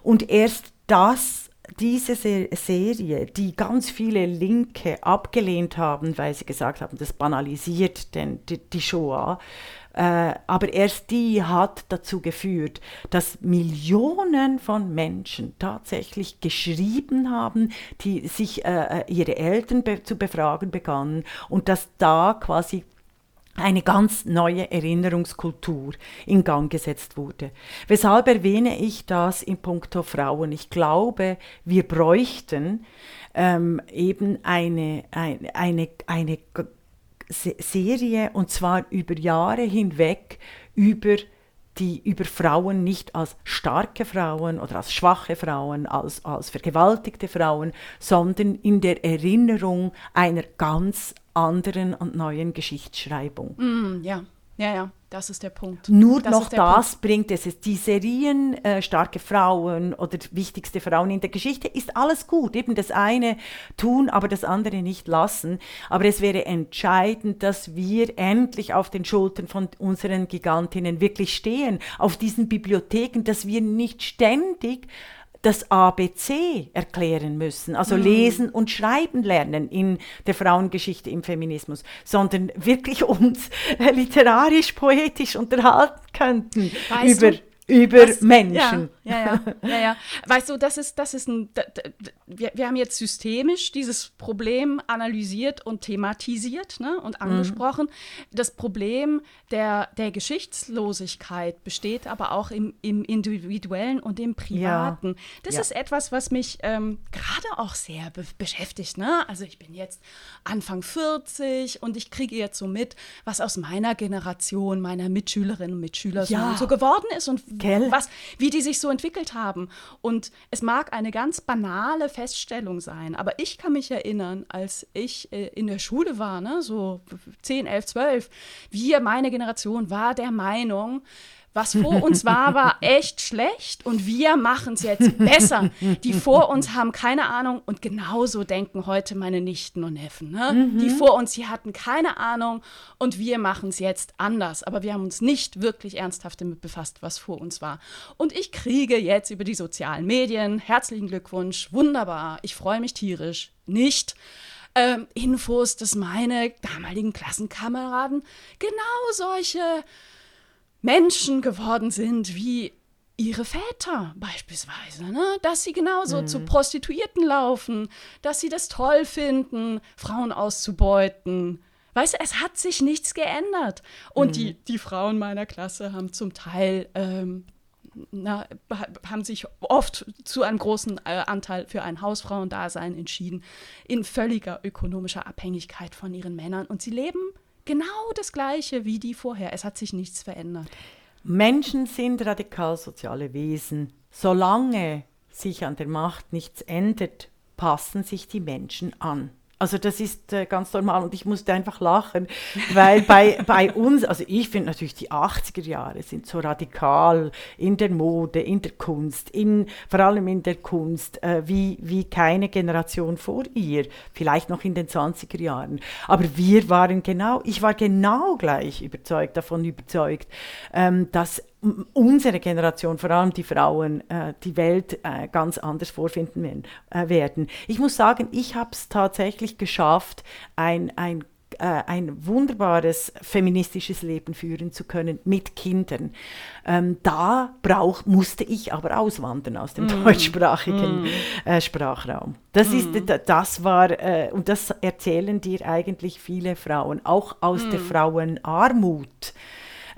Und erst das, diese Serie, die ganz viele Linke abgelehnt haben, weil sie gesagt haben, das banalisiert den, die, die Shoah, äh, aber erst die hat dazu geführt, dass Millionen von Menschen tatsächlich geschrieben haben, die sich äh, äh ihre Eltern be zu befragen begannen und dass da quasi eine ganz neue Erinnerungskultur in Gang gesetzt wurde. Weshalb erwähne ich das in puncto Frauen? Ich glaube, wir bräuchten ähm, eben eine, eine, eine, eine Serie und zwar über Jahre hinweg über die über Frauen nicht als starke Frauen oder als schwache Frauen, als, als vergewaltigte Frauen, sondern in der Erinnerung einer ganz anderen und neuen Geschichtsschreibung. Mm, ja, ja, ja. Das ist der Punkt. Nur das noch das Punkt. bringt es. Die Serien, äh, starke Frauen oder wichtigste Frauen in der Geschichte, ist alles gut. Eben das eine tun, aber das andere nicht lassen. Aber es wäre entscheidend, dass wir endlich auf den Schultern von unseren Gigantinnen wirklich stehen, auf diesen Bibliotheken, dass wir nicht ständig das ABC erklären müssen, also mhm. lesen und schreiben lernen in der Frauengeschichte im Feminismus, sondern wirklich uns literarisch, poetisch unterhalten könnten weißt über über das, Menschen. Ja, ja, ja, ja. [LAUGHS] Weißt du, das ist, das ist ein, wir, wir haben jetzt systemisch dieses Problem analysiert und thematisiert ne, und mhm. angesprochen. Mhm. Das Problem der, der Geschichtslosigkeit besteht aber auch im, im Individuellen und im Privaten. Ja. Das ja. ist etwas, was mich ähm, gerade auch sehr be beschäftigt. Ne? Also ich bin jetzt Anfang 40 und ich kriege jetzt so mit, was aus meiner Generation, meiner Mitschülerinnen und Mitschüler so, so geworden ist und Gell? Was, wie die sich so entwickelt haben. Und es mag eine ganz banale Feststellung sein, aber ich kann mich erinnern, als ich äh, in der Schule war, ne, so 10, 11, 12, wir, meine Generation, war der Meinung, was vor uns war, war echt schlecht und wir machen es jetzt besser. Die vor uns haben keine Ahnung und genauso denken heute meine Nichten und Neffen. Ne? Mhm. Die vor uns, die hatten keine Ahnung und wir machen es jetzt anders. Aber wir haben uns nicht wirklich ernsthaft damit befasst, was vor uns war. Und ich kriege jetzt über die sozialen Medien, herzlichen Glückwunsch, wunderbar, ich freue mich tierisch, nicht. Ähm, Infos, dass meine damaligen Klassenkameraden genau solche Menschen geworden sind wie ihre Väter beispielsweise, ne? dass sie genauso mhm. zu Prostituierten laufen, dass sie das toll finden, Frauen auszubeuten. Weißt du, es hat sich nichts geändert. Und mhm. die, die Frauen meiner Klasse haben zum Teil, ähm, na, haben sich oft zu einem großen äh, Anteil für ein Hausfrauendasein entschieden, in völliger ökonomischer Abhängigkeit von ihren Männern. Und sie leben genau das Gleiche wie die vorher. Es hat sich nichts verändert. Menschen sind radikal soziale Wesen. Solange sich an der Macht nichts ändert, passen sich die Menschen an. Also das ist äh, ganz normal und ich musste einfach lachen, weil bei, [LAUGHS] bei uns, also ich finde natürlich die 80er Jahre sind so radikal in der Mode, in der Kunst, in, vor allem in der Kunst, äh, wie, wie keine Generation vor ihr, vielleicht noch in den 20er Jahren. Aber wir waren genau, ich war genau gleich überzeugt, davon überzeugt, ähm, dass unsere Generation, vor allem die Frauen, äh, die Welt äh, ganz anders vorfinden werden. Äh, ich muss sagen, ich habe es tatsächlich geschafft, ein, ein ein wunderbares feministisches Leben führen zu können mit Kindern. Ähm, da brauch, musste ich aber auswandern aus dem mm. deutschsprachigen mm. Äh, Sprachraum. Das, ist, mm. das war, äh, und das erzählen dir eigentlich viele Frauen, auch aus der mm. Frauenarmut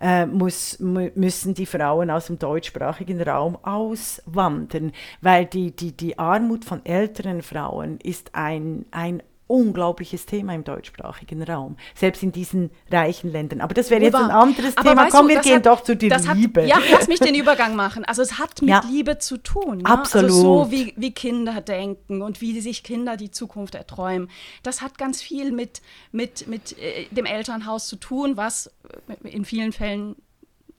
äh, muss, müssen die Frauen aus dem deutschsprachigen Raum auswandern, weil die, die, die Armut von älteren Frauen ist ein, ein unglaubliches Thema im deutschsprachigen Raum, selbst in diesen reichen Ländern. Aber das wäre jetzt ein anderes Aber Thema. Komm, wir gehen hat, doch zu der Liebe. Hat, ja, lass mich den Übergang machen. Also es hat mit ja. Liebe zu tun. Ne? Absolut. Also so wie, wie Kinder denken und wie sich Kinder die Zukunft erträumen. Das hat ganz viel mit, mit, mit äh, dem Elternhaus zu tun, was äh, in vielen Fällen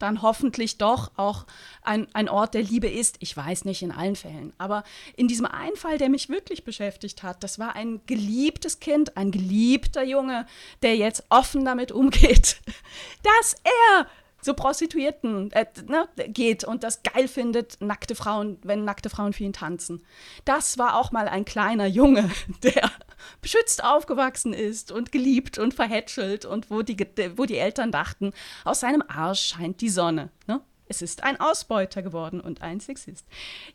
dann hoffentlich doch auch ein, ein Ort der Liebe ist. Ich weiß nicht in allen Fällen, aber in diesem einen Fall, der mich wirklich beschäftigt hat, das war ein geliebtes Kind, ein geliebter Junge, der jetzt offen damit umgeht, [LAUGHS] dass er zu Prostituierten äh, ne, geht und das geil findet, nackte Frauen, wenn nackte Frauen für ihn tanzen. Das war auch mal ein kleiner Junge, [LAUGHS] der beschützt aufgewachsen ist und geliebt und verhätschelt und wo die, wo die Eltern dachten, aus seinem Arsch scheint die Sonne. Ne? Es ist ein Ausbeuter geworden und ein Sexist.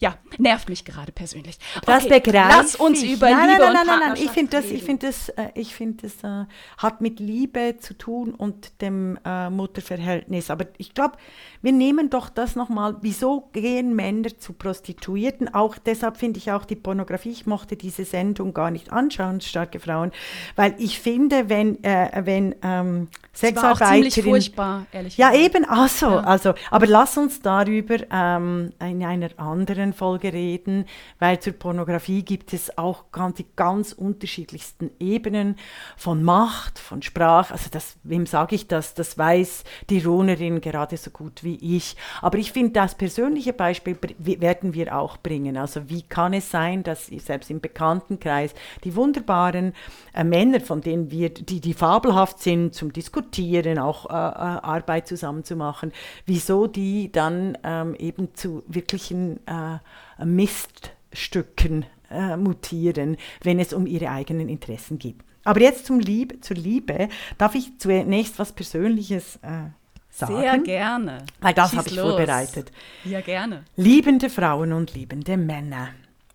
Ja, nervt mich gerade persönlich. Okay, das begreife Lass uns über nein, Liebe nein, nein, und nein, nein, nein. Ich finde das, ich finde das, äh, ich finde das äh, hat mit Liebe zu tun und dem äh, Mutterverhältnis. Aber ich glaube, wir nehmen doch das nochmal. Wieso gehen Männer zu Prostituierten? Auch deshalb finde ich auch die Pornografie. Ich mochte diese Sendung gar nicht anschauen, starke Frauen, weil ich finde, wenn äh, wenn ähm, Sexarbeiterin, furchtbar, ehrlich Ja, eben, also, ja. also, aber lass lass uns darüber ähm, in einer anderen Folge reden, weil zur Pornografie gibt es auch die ganz unterschiedlichsten Ebenen von Macht, von Sprache. Also das, wem sage ich das? Das weiß die Ronerin gerade so gut wie ich. Aber ich finde, das persönliche Beispiel werden wir auch bringen. Also wie kann es sein, dass selbst im Bekanntenkreis die wunderbaren äh, Männer, von denen wir, die, die fabelhaft sind zum Diskutieren, auch äh, äh Arbeit zusammen zu machen, wieso die die dann ähm, eben zu wirklichen äh, Miststücken äh, mutieren, wenn es um ihre eigenen Interessen geht. Aber jetzt zum Liebe, zur Liebe darf ich zunächst was Persönliches äh, sagen. Sehr gerne. Weil das habe ich los. vorbereitet. Ja, gerne. Liebende Frauen und liebende Männer.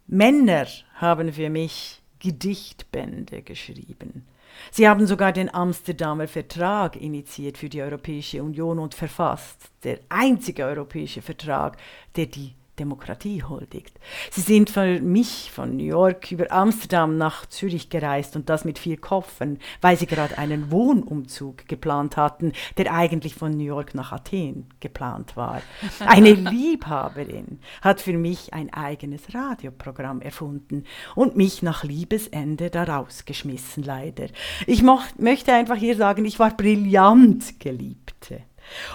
Männer haben für mich Gedichtbände geschrieben. Sie haben sogar den Amsterdamer Vertrag initiiert für die Europäische Union und verfasst, der einzige europäische Vertrag, der die Demokratie huldigt. Sie sind für mich von New York über Amsterdam nach Zürich gereist und das mit vier Koffern, weil sie gerade einen Wohnumzug geplant hatten, der eigentlich von New York nach Athen geplant war. Eine [LAUGHS] Liebhaberin hat für mich ein eigenes Radioprogramm erfunden und mich nach Liebesende daraus geschmissen, leider. Ich möchte einfach hier sagen, ich war brillant Geliebte.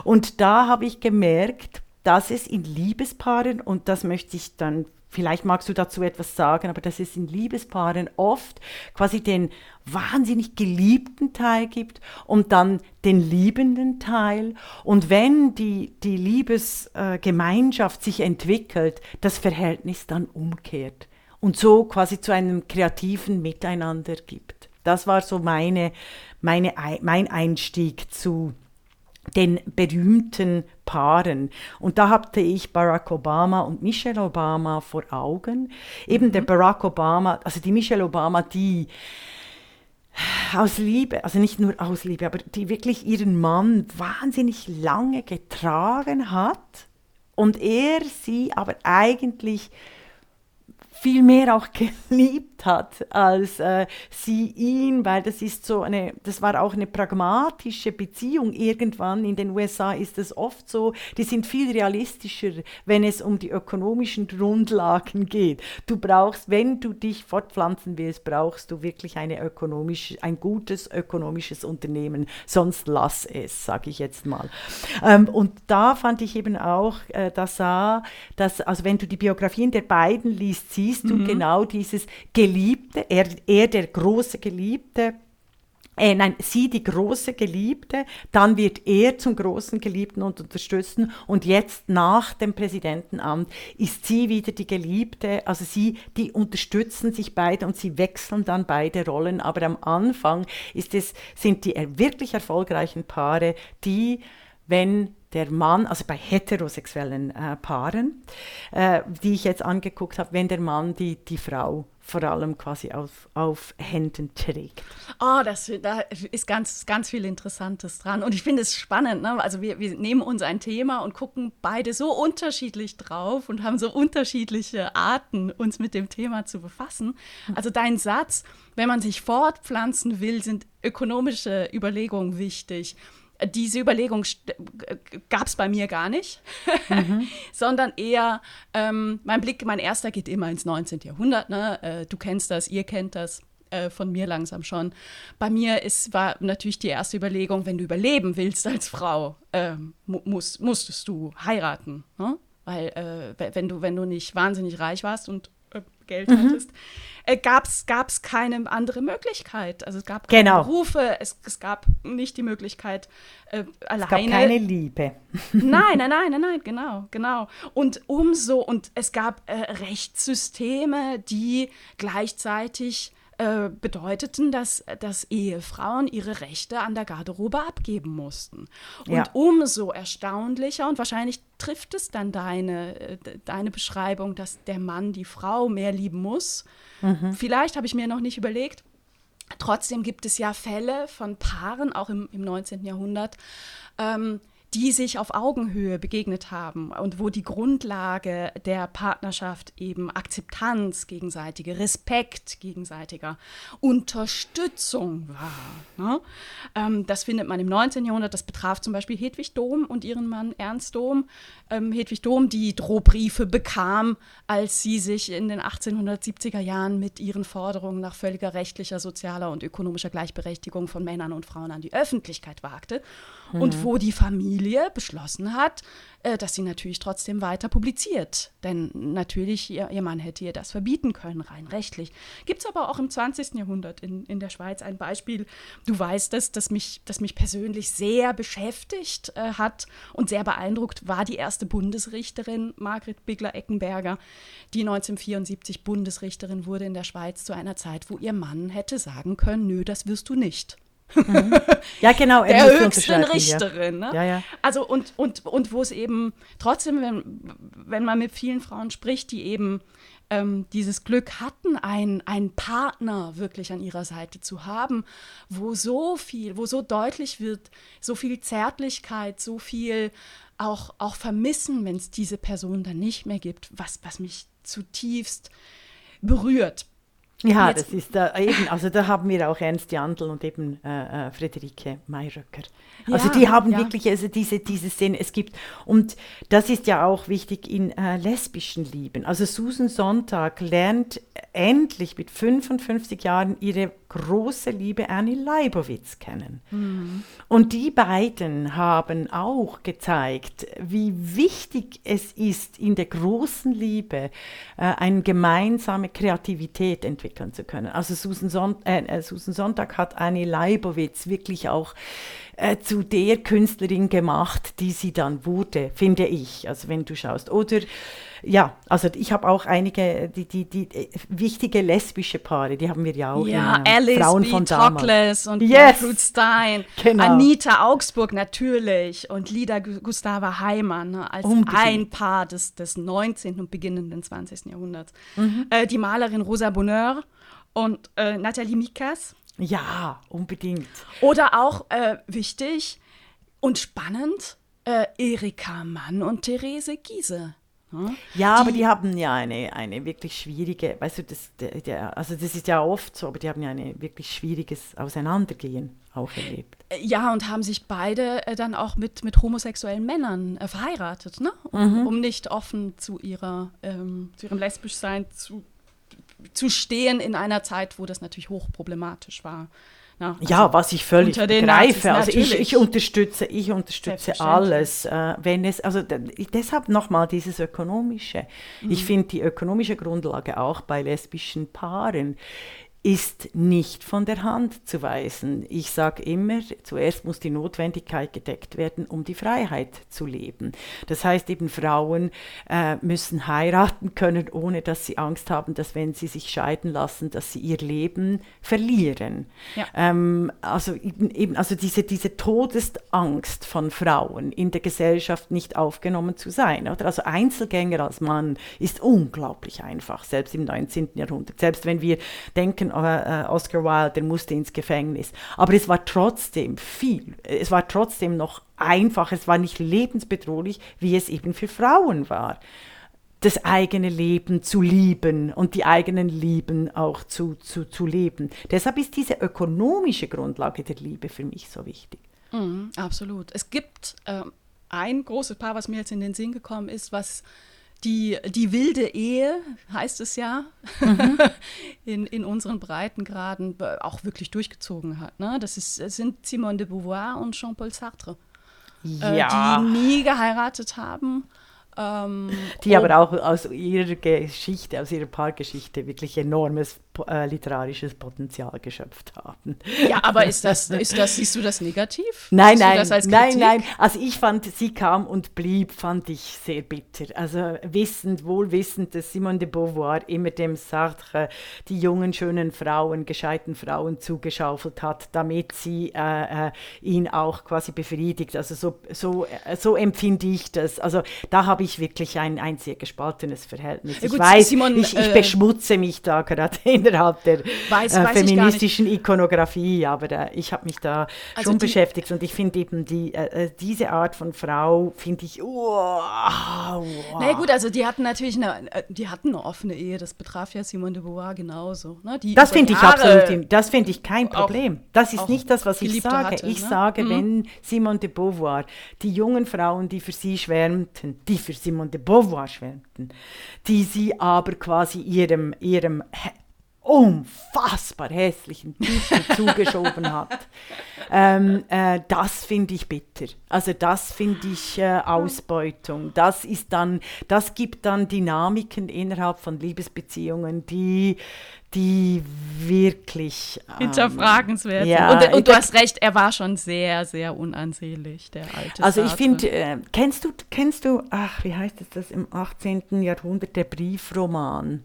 Und da habe ich gemerkt, dass es in Liebespaaren, und das möchte ich dann, vielleicht magst du dazu etwas sagen, aber dass es in Liebespaaren oft quasi den wahnsinnig geliebten Teil gibt und dann den liebenden Teil. Und wenn die, die Liebesgemeinschaft sich entwickelt, das Verhältnis dann umkehrt und so quasi zu einem kreativen Miteinander gibt. Das war so meine, meine, mein Einstieg zu den berühmten Paaren. Und da hatte ich Barack Obama und Michelle Obama vor Augen. Eben mhm. der Barack Obama, also die Michelle Obama, die aus Liebe, also nicht nur aus Liebe, aber die wirklich ihren Mann wahnsinnig lange getragen hat und er sie aber eigentlich viel mehr auch [LAUGHS] geliebt hat als äh, sie ihn, weil das ist so eine, das war auch eine pragmatische Beziehung. Irgendwann in den USA ist es oft so, die sind viel realistischer, wenn es um die ökonomischen Grundlagen geht. Du brauchst, wenn du dich fortpflanzen willst, brauchst du wirklich eine ökonomische, ein gutes ökonomisches Unternehmen, sonst lass es, sage ich jetzt mal. Ähm, und da fand ich eben auch, äh, dass, dass, also wenn du die Biografien der beiden liest, siehst du mhm. genau dieses Geliebte, er, er der große Geliebte, äh, nein, sie die große Geliebte, dann wird er zum großen Geliebten und unterstützen. Und jetzt nach dem Präsidentenamt ist sie wieder die Geliebte, also sie, die unterstützen sich beide und sie wechseln dann beide Rollen, aber am Anfang ist es, sind die wirklich erfolgreichen Paare, die, wenn der Mann, also bei heterosexuellen äh, Paaren, äh, die ich jetzt angeguckt habe, wenn der Mann die, die Frau vor allem quasi auf, auf Händen trägt. Oh, das, da ist ganz, ganz viel Interessantes dran. Und ich finde es spannend. Ne? Also wir, wir nehmen uns ein Thema und gucken beide so unterschiedlich drauf und haben so unterschiedliche Arten, uns mit dem Thema zu befassen. Also dein Satz, wenn man sich fortpflanzen will, sind ökonomische Überlegungen wichtig diese Überlegung gab es bei mir gar nicht, mhm. [LAUGHS] sondern eher, ähm, mein Blick, mein erster geht immer ins 19. Jahrhundert. Ne? Äh, du kennst das, ihr kennt das äh, von mir langsam schon. Bei mir ist, war natürlich die erste Überlegung, wenn du überleben willst als Frau, äh, musst, musstest du heiraten. Ne? Weil äh, wenn, du, wenn du nicht wahnsinnig reich warst und Geld mhm. hattest, äh, gab es keine andere Möglichkeit. Also es gab keine genau. Berufe, es, es gab nicht die Möglichkeit äh, alleine. Es gab keine Liebe. Nein, [LAUGHS] nein, nein, nein, nein, genau, genau. Und umso, und es gab äh, Rechtssysteme, die gleichzeitig äh, bedeuteten, dass, dass Ehefrauen ihre Rechte an der Garderobe abgeben mussten. Und ja. umso erstaunlicher, und wahrscheinlich trifft es dann deine, äh, deine Beschreibung, dass der Mann die Frau mehr lieben muss. Mhm. Vielleicht habe ich mir noch nicht überlegt. Trotzdem gibt es ja Fälle von Paaren, auch im, im 19. Jahrhundert, ähm, die sich auf Augenhöhe begegnet haben und wo die Grundlage der Partnerschaft eben Akzeptanz, gegenseitige Respekt, gegenseitiger Unterstützung war. Ne? Ähm, das findet man im 19. Jahrhundert. Das betraf zum Beispiel Hedwig Dom und ihren Mann Ernst Dom. Ähm, Hedwig Dom, die Drohbriefe bekam, als sie sich in den 1870er Jahren mit ihren Forderungen nach völliger rechtlicher, sozialer und ökonomischer Gleichberechtigung von Männern und Frauen an die Öffentlichkeit wagte mhm. und wo die Familie beschlossen hat, äh, dass sie natürlich trotzdem weiter publiziert. Denn natürlich, ihr, ihr Mann hätte ihr das verbieten können, rein rechtlich. Gibt es aber auch im 20. Jahrhundert in, in der Schweiz ein Beispiel, du weißt es, das mich, das mich persönlich sehr beschäftigt äh, hat und sehr beeindruckt, war die erste Bundesrichterin, Margret Bigler-Eckenberger, die 1974 Bundesrichterin wurde in der Schweiz zu einer Zeit, wo ihr Mann hätte sagen können, nö, das wirst du nicht. Mhm. Ja, genau. der höchsten Richterin. Ne? Ja, ja. Also und, und, und wo es eben trotzdem, wenn, wenn man mit vielen Frauen spricht, die eben ähm, dieses Glück hatten, einen, einen Partner wirklich an ihrer Seite zu haben, wo so viel, wo so deutlich wird, so viel Zärtlichkeit, so viel auch, auch Vermissen, wenn es diese Person dann nicht mehr gibt, was, was mich zutiefst berührt. Ja, das ist da eben, also da haben wir auch Ernst Jandl und eben äh, äh, Friederike Mayröcker. Also ja, die haben ja. wirklich also diese, diese Szene, es gibt, und das ist ja auch wichtig in äh, lesbischen Lieben. Also Susan Sonntag lernt endlich mit 55 Jahren ihre große Liebe Annie Leibowitz kennen. Mhm. Und die beiden haben auch gezeigt, wie wichtig es ist, in der großen Liebe äh, eine gemeinsame Kreativität entwickeln zu können. Also Susan, Son äh, äh Susan Sonntag hat Annie Leibowitz wirklich auch äh, zu der Künstlerin gemacht, die sie dann wurde, finde ich. Also wenn du schaust. Oder ja, also ich habe auch einige, die, die, die äh, wichtige lesbische Paare, die haben wir ja auch. Ja, in, äh, Alice Frauen B. von Tokles und yes. Gertrude Stein, genau. Anita Augsburg natürlich und Lida Gustava Heimann ne, als Unbedingt. ein Paar des, des 19. und beginnenden 20. Jahrhunderts. Mhm. Äh, die Malerin Rosa Bonheur und äh, Nathalie Mikas. Ja, unbedingt. Oder auch äh, wichtig und spannend, äh, Erika Mann und Therese Giese. Hm? Ja, die, aber die haben ja eine, eine wirklich schwierige, weißt du, das, der, der, also das ist ja oft so, aber die haben ja ein wirklich schwieriges Auseinandergehen auch erlebt. Äh, ja, und haben sich beide äh, dann auch mit, mit homosexuellen Männern äh, verheiratet, ne? Um, mhm. um, nicht offen zu, ihrer, ähm, zu ihrem Lesbischsein zu, zu stehen in einer Zeit, wo das natürlich hochproblematisch war. Ja, also ja, was ich völlig begreife. Also ich, ich, unterstütze, ich unterstütze alles, äh, wenn es, also deshalb nochmal dieses Ökonomische. Mhm. Ich finde die ökonomische Grundlage auch bei lesbischen Paaren ist nicht von der Hand zu weisen. Ich sage immer, zuerst muss die Notwendigkeit gedeckt werden, um die Freiheit zu leben. Das heißt eben, Frauen äh, müssen heiraten können, ohne dass sie Angst haben, dass wenn sie sich scheiden lassen, dass sie ihr Leben verlieren. Ja. Ähm, also eben, also diese, diese Todesangst von Frauen in der Gesellschaft nicht aufgenommen zu sein. Oder? Also Einzelgänger als Mann ist unglaublich einfach, selbst im 19. Jahrhundert. Selbst wenn wir denken, äh, Oscar Wilde, der musste ins Gefängnis. Aber es war trotzdem viel, es war trotzdem noch einfach, es war nicht lebensbedrohlich, wie es eben für Frauen war das eigene Leben zu lieben und die eigenen Lieben auch zu, zu, zu leben. Deshalb ist diese ökonomische Grundlage der Liebe für mich so wichtig. Mm, absolut. Es gibt äh, ein großes Paar, was mir jetzt in den Sinn gekommen ist, was die, die wilde Ehe, heißt es ja, mhm. [LAUGHS] in, in unseren Breitengraden auch wirklich durchgezogen hat. Ne? Das, ist, das sind Simone de Beauvoir und Jean-Paul Sartre, äh, ja. äh, die nie geheiratet haben ähm, die aber auch aus ihrer Geschichte, aus ihrer Paargeschichte wirklich enormes äh, literarisches Potenzial geschöpft haben. Ja, aber ist das, ist das, siehst du das negativ? [LAUGHS] Nein, nein, nein, nein. Also ich fand, sie kam und blieb, fand ich sehr bitter. Also wissend, wohl wissend, dass Simone de Beauvoir immer dem Sartre die jungen, schönen Frauen, gescheiten Frauen zugeschaufelt hat, damit sie äh, äh, ihn auch quasi befriedigt. Also so, so, äh, so empfinde ich das. Also da habe ich wirklich ein, ein sehr gespaltenes Verhältnis. Ja, gut, ich weiß, Simon, ich, ich äh, beschmutze mich da gerade [LAUGHS] innerhalb der weiß, äh, weiß feministischen Ikonografie, aber äh, ich habe mich da also schon die, beschäftigt und ich finde eben die, äh, äh, diese Art von Frau, finde ich, oh, wow. Na gut, also die hatten natürlich eine, äh, die hatten eine offene Ehe, das betraf ja Simone de Beauvoir genauso. Ne? das finde ich absolut, das finde ich kein Problem. das ist nicht das, was ich sage. Hatte, ich ne? sage, mhm. wenn Simone de Beauvoir die jungen Frauen, die für sie schwärmten, die für Simone de Beauvoir schwärmten, die sie aber quasi ihrem, ihrem unfassbar hässlichen Typen [LAUGHS] zugeschoben hat. Ähm, äh, das finde ich bitter. Also das finde ich äh, Ausbeutung. Das ist dann, das gibt dann Dynamiken innerhalb von Liebesbeziehungen, die die wirklich ähm, hinterfragenswert ja, und, und, du hast recht, er war schon sehr, sehr unansehnlich, der alte. Also ich finde, äh, kennst du, kennst du, ach, wie heißt es das im 18. Jahrhundert, der Briefroman?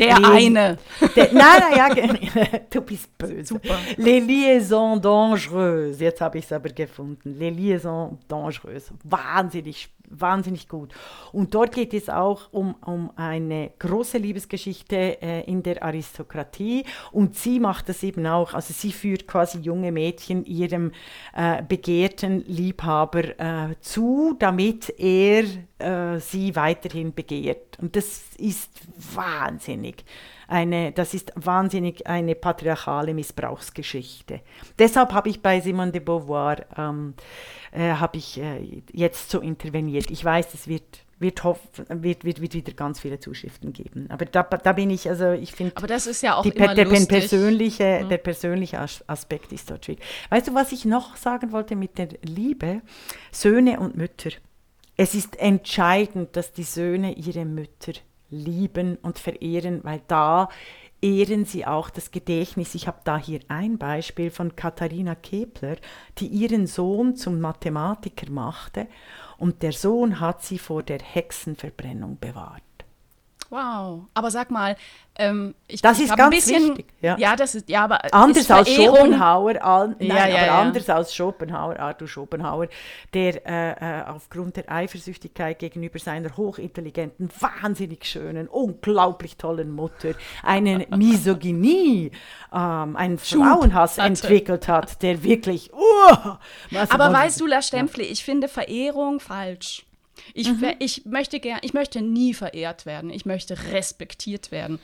Der les, eine. Der, [LAUGHS] nein, nein, ja, [LAUGHS] du bist böse. Super. Les liaisons dangereuses. Jetzt habe ich es aber gefunden. Les liaisons dangereuses. Wahnsinnig, wahnsinnig gut. Und dort geht es auch um, um eine große Liebesgeschichte äh, in der Aristokratie. Und sie macht das eben auch. Also sie führt quasi junge Mädchen ihrem äh, begehrten Liebhaber äh, zu, damit er äh, sie weiterhin begehrt. Und das ist wahnsinnig. Eine, das ist wahnsinnig eine patriarchale Missbrauchsgeschichte. Deshalb habe ich bei Simone de Beauvoir ähm, äh, ich, äh, jetzt so interveniert. Ich weiß, es wird wird, hoff, wird, wird, wird wieder ganz viele Zuschriften geben. Aber da, da bin ich, also ich finde. Aber das ist ja auch die, immer der, lustig. Persönliche, ja. der persönliche Aspekt ist dort schwierig. Weißt du, was ich noch sagen wollte mit der Liebe? Söhne und Mütter. Es ist entscheidend, dass die Söhne ihre Mütter lieben und verehren, weil da ehren sie auch das Gedächtnis. Ich habe da hier ein Beispiel von Katharina Kepler, die ihren Sohn zum Mathematiker machte und der Sohn hat sie vor der Hexenverbrennung bewahrt. Wow. Aber sag mal, ähm, ich, das ich ist ganz ein bisschen, wichtig. Ja. ja, das ist ja, aber anders als Schopenhauer, all, nein, ja, ja, aber anders als Schopenhauer, Arthur Schopenhauer, der äh, äh, aufgrund der Eifersüchtigkeit gegenüber seiner hochintelligenten, wahnsinnig schönen, unglaublich tollen Mutter eine [LAUGHS] Misogynie, ähm, einen Frauenhass hatte. entwickelt hat, der wirklich. Uh, aber weißt du, La Stempfli, ich finde Verehrung falsch. Ich, mhm. ich, möchte gern, ich möchte nie verehrt werden. Ich möchte respektiert werden.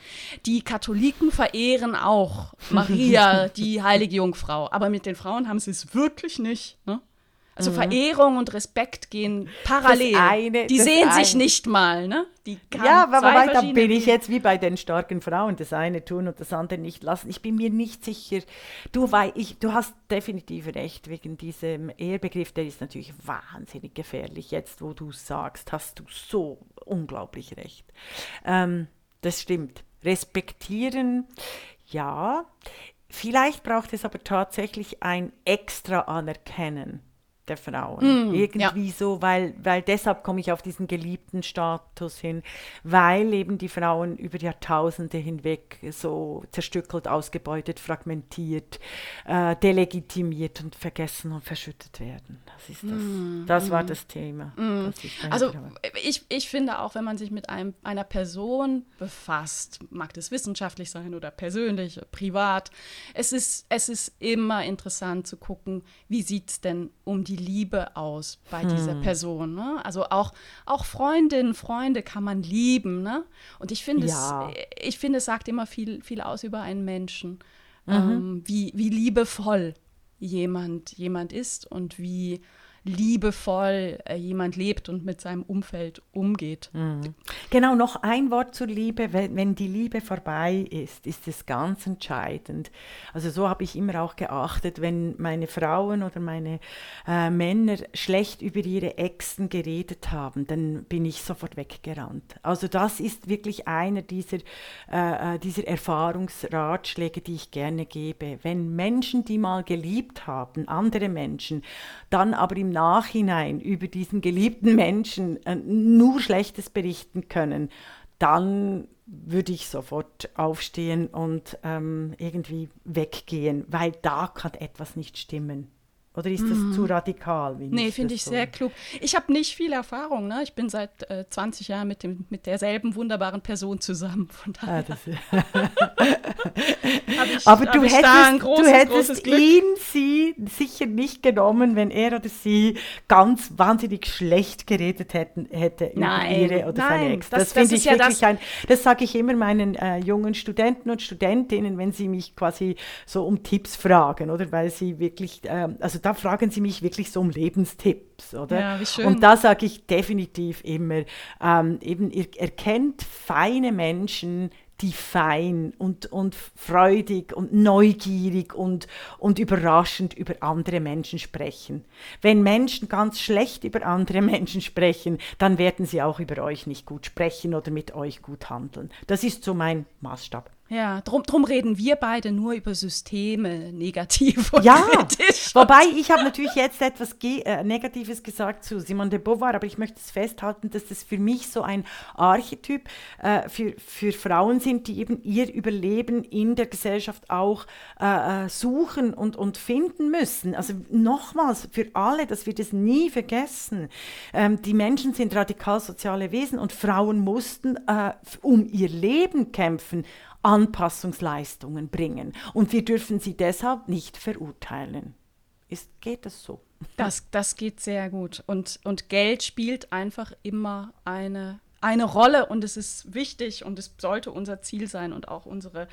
Die Katholiken verehren auch [LAUGHS] Maria, die heilige Jungfrau. Aber mit den Frauen haben sie es wirklich nicht. Ne? Also mhm. Verehrung und Respekt gehen parallel. Eine, die sehen sich nicht mal, ne? Die ja, aber weiter bin ich jetzt wie bei den starken Frauen, das eine tun und das andere nicht lassen. Ich bin mir nicht sicher. Du, weil ich, du hast definitiv recht wegen diesem Ehrbegriff, der ist natürlich wahnsinnig gefährlich. Jetzt, wo du sagst, hast du so unglaublich recht. Ähm, das stimmt. Respektieren, Ja, vielleicht braucht es aber tatsächlich ein extra Anerkennen der Frauen. Mm, Irgendwie so, weil, weil deshalb komme ich auf diesen geliebten Status hin, weil eben die Frauen über Jahrtausende hinweg so zerstückelt, ausgebeutet, fragmentiert, äh, delegitimiert und vergessen und verschüttet werden. Das ist das. Mm, das war das Thema. das ich Also ich, ich finde auch, wenn man sich mit einem, einer Person befasst, mag das wissenschaftlich sein oder persönlich, privat, es ist, es ist immer interessant zu gucken, wie sieht es denn um die Liebe aus bei dieser Person. Ne? Also auch, auch Freundinnen, Freunde kann man lieben. Ne? Und ich finde, Ja. es, ich finde, es sagt immer viel, viel aus über einen Menschen, ähm, wie, wie liebevoll jemand, jemand ist und wie liebevoll äh, jemand lebt und mit seinem Umfeld umgeht. Genau, noch ein Wort zur Liebe. Wenn, wenn die Liebe vorbei ist, ist es ganz entscheidend. Also so habe ich immer auch geachtet, wenn meine Frauen oder meine äh, Männer schlecht über ihre Exen geredet haben, dann bin ich sofort weggerannt. Also das ist wirklich einer dieser, äh, äh, dieser Erfahrungsratschläge, die ich gerne gebe. Wenn Menschen, die mal geliebt haben, andere Menschen, dann aber im Nachhinein über diesen geliebten Menschen äh, nur Schlechtes berichten können, dann würde ich sofort aufstehen und ähm, irgendwie weggehen, weil da kann etwas nicht stimmen. Oder ist das zu radikal? Nee, finde ich so? sehr klug. Ich habe nicht viel Erfahrung. Ne? Ich bin seit äh, 20 Jahren mit, dem, mit derselben wunderbaren Person zusammen. Von Ah, daher [LAUGHS] habe ich, aber du hättest, großes, du hättest ihn, sie sicher nicht genommen, wenn er oder sie ganz wahnsinnig schlecht geredet hätten, hätte Nein, über ihre oder seine nein, Ex. das- Das, finde ich ja wirklich das- ein, das sage ich immer meinen äh, jungen Studenten und Studentinnen, wenn sie mich quasi so um Tipps fragen, oder? Weil sie wirklich, ähm, also da fragen sie mich wirklich so um Lebenstipps, oder? Ja, wie schön. Und da sage ich definitiv immer, ähm, eben, ihr erkennt feine Menschen, die fein und, und freudig und neugierig und, und überraschend über andere Menschen sprechen. Wenn Menschen ganz schlecht über andere [LAUGHS] Menschen sprechen, dann werden sie auch über euch nicht gut sprechen oder mit euch gut handeln. Das ist so mein Maßstab. Ja, drum, drum reden wir beide nur über Systeme negativ und Ja, kritisch. wobei ich habe natürlich jetzt etwas Ge äh, Negatives gesagt zu Simone de Beauvoir, aber ich möchte es festhalten, dass das für mich so ein Archetyp äh, für, für Frauen sind, die eben ihr Überleben in der Gesellschaft auch äh, äh, suchen und, und finden müssen. Also nochmals für alle, dass wir das nie vergessen. Ähm, die Menschen sind radikal soziale Wesen und Frauen mussten äh, um ihr Leben kämpfen. Anpassungsleistungen bringen. Und wir dürfen sie deshalb nicht verurteilen. Ist, geht das so? Das, das geht sehr gut. Und, und Geld spielt einfach immer eine, eine Rolle und es ist wichtig und es sollte unser Ziel sein und auch unsere,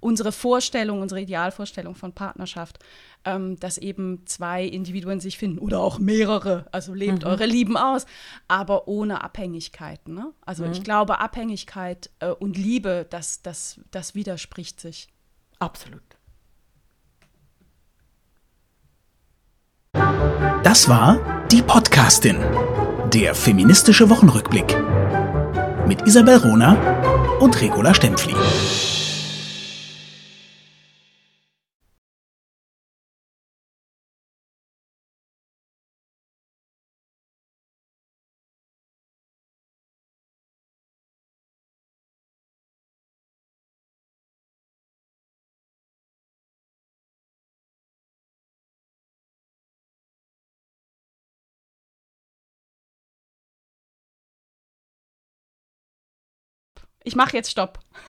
unsere Vorstellung, unsere Idealvorstellung von Partnerschaft, ähm, dass eben zwei Individuen sich finden oder auch mehrere. Also lebt eure Lieben aus, aber ohne Abhängigkeiten. Ne? Also ich glaube, Abhängigkeit äh, und Liebe, das, das, das widerspricht sich. Absolut. Das war die Podcastin, der feministische Wochenrückblick mit Isabel Rona und Regula Stempfli. Ich mache jetzt Stopp.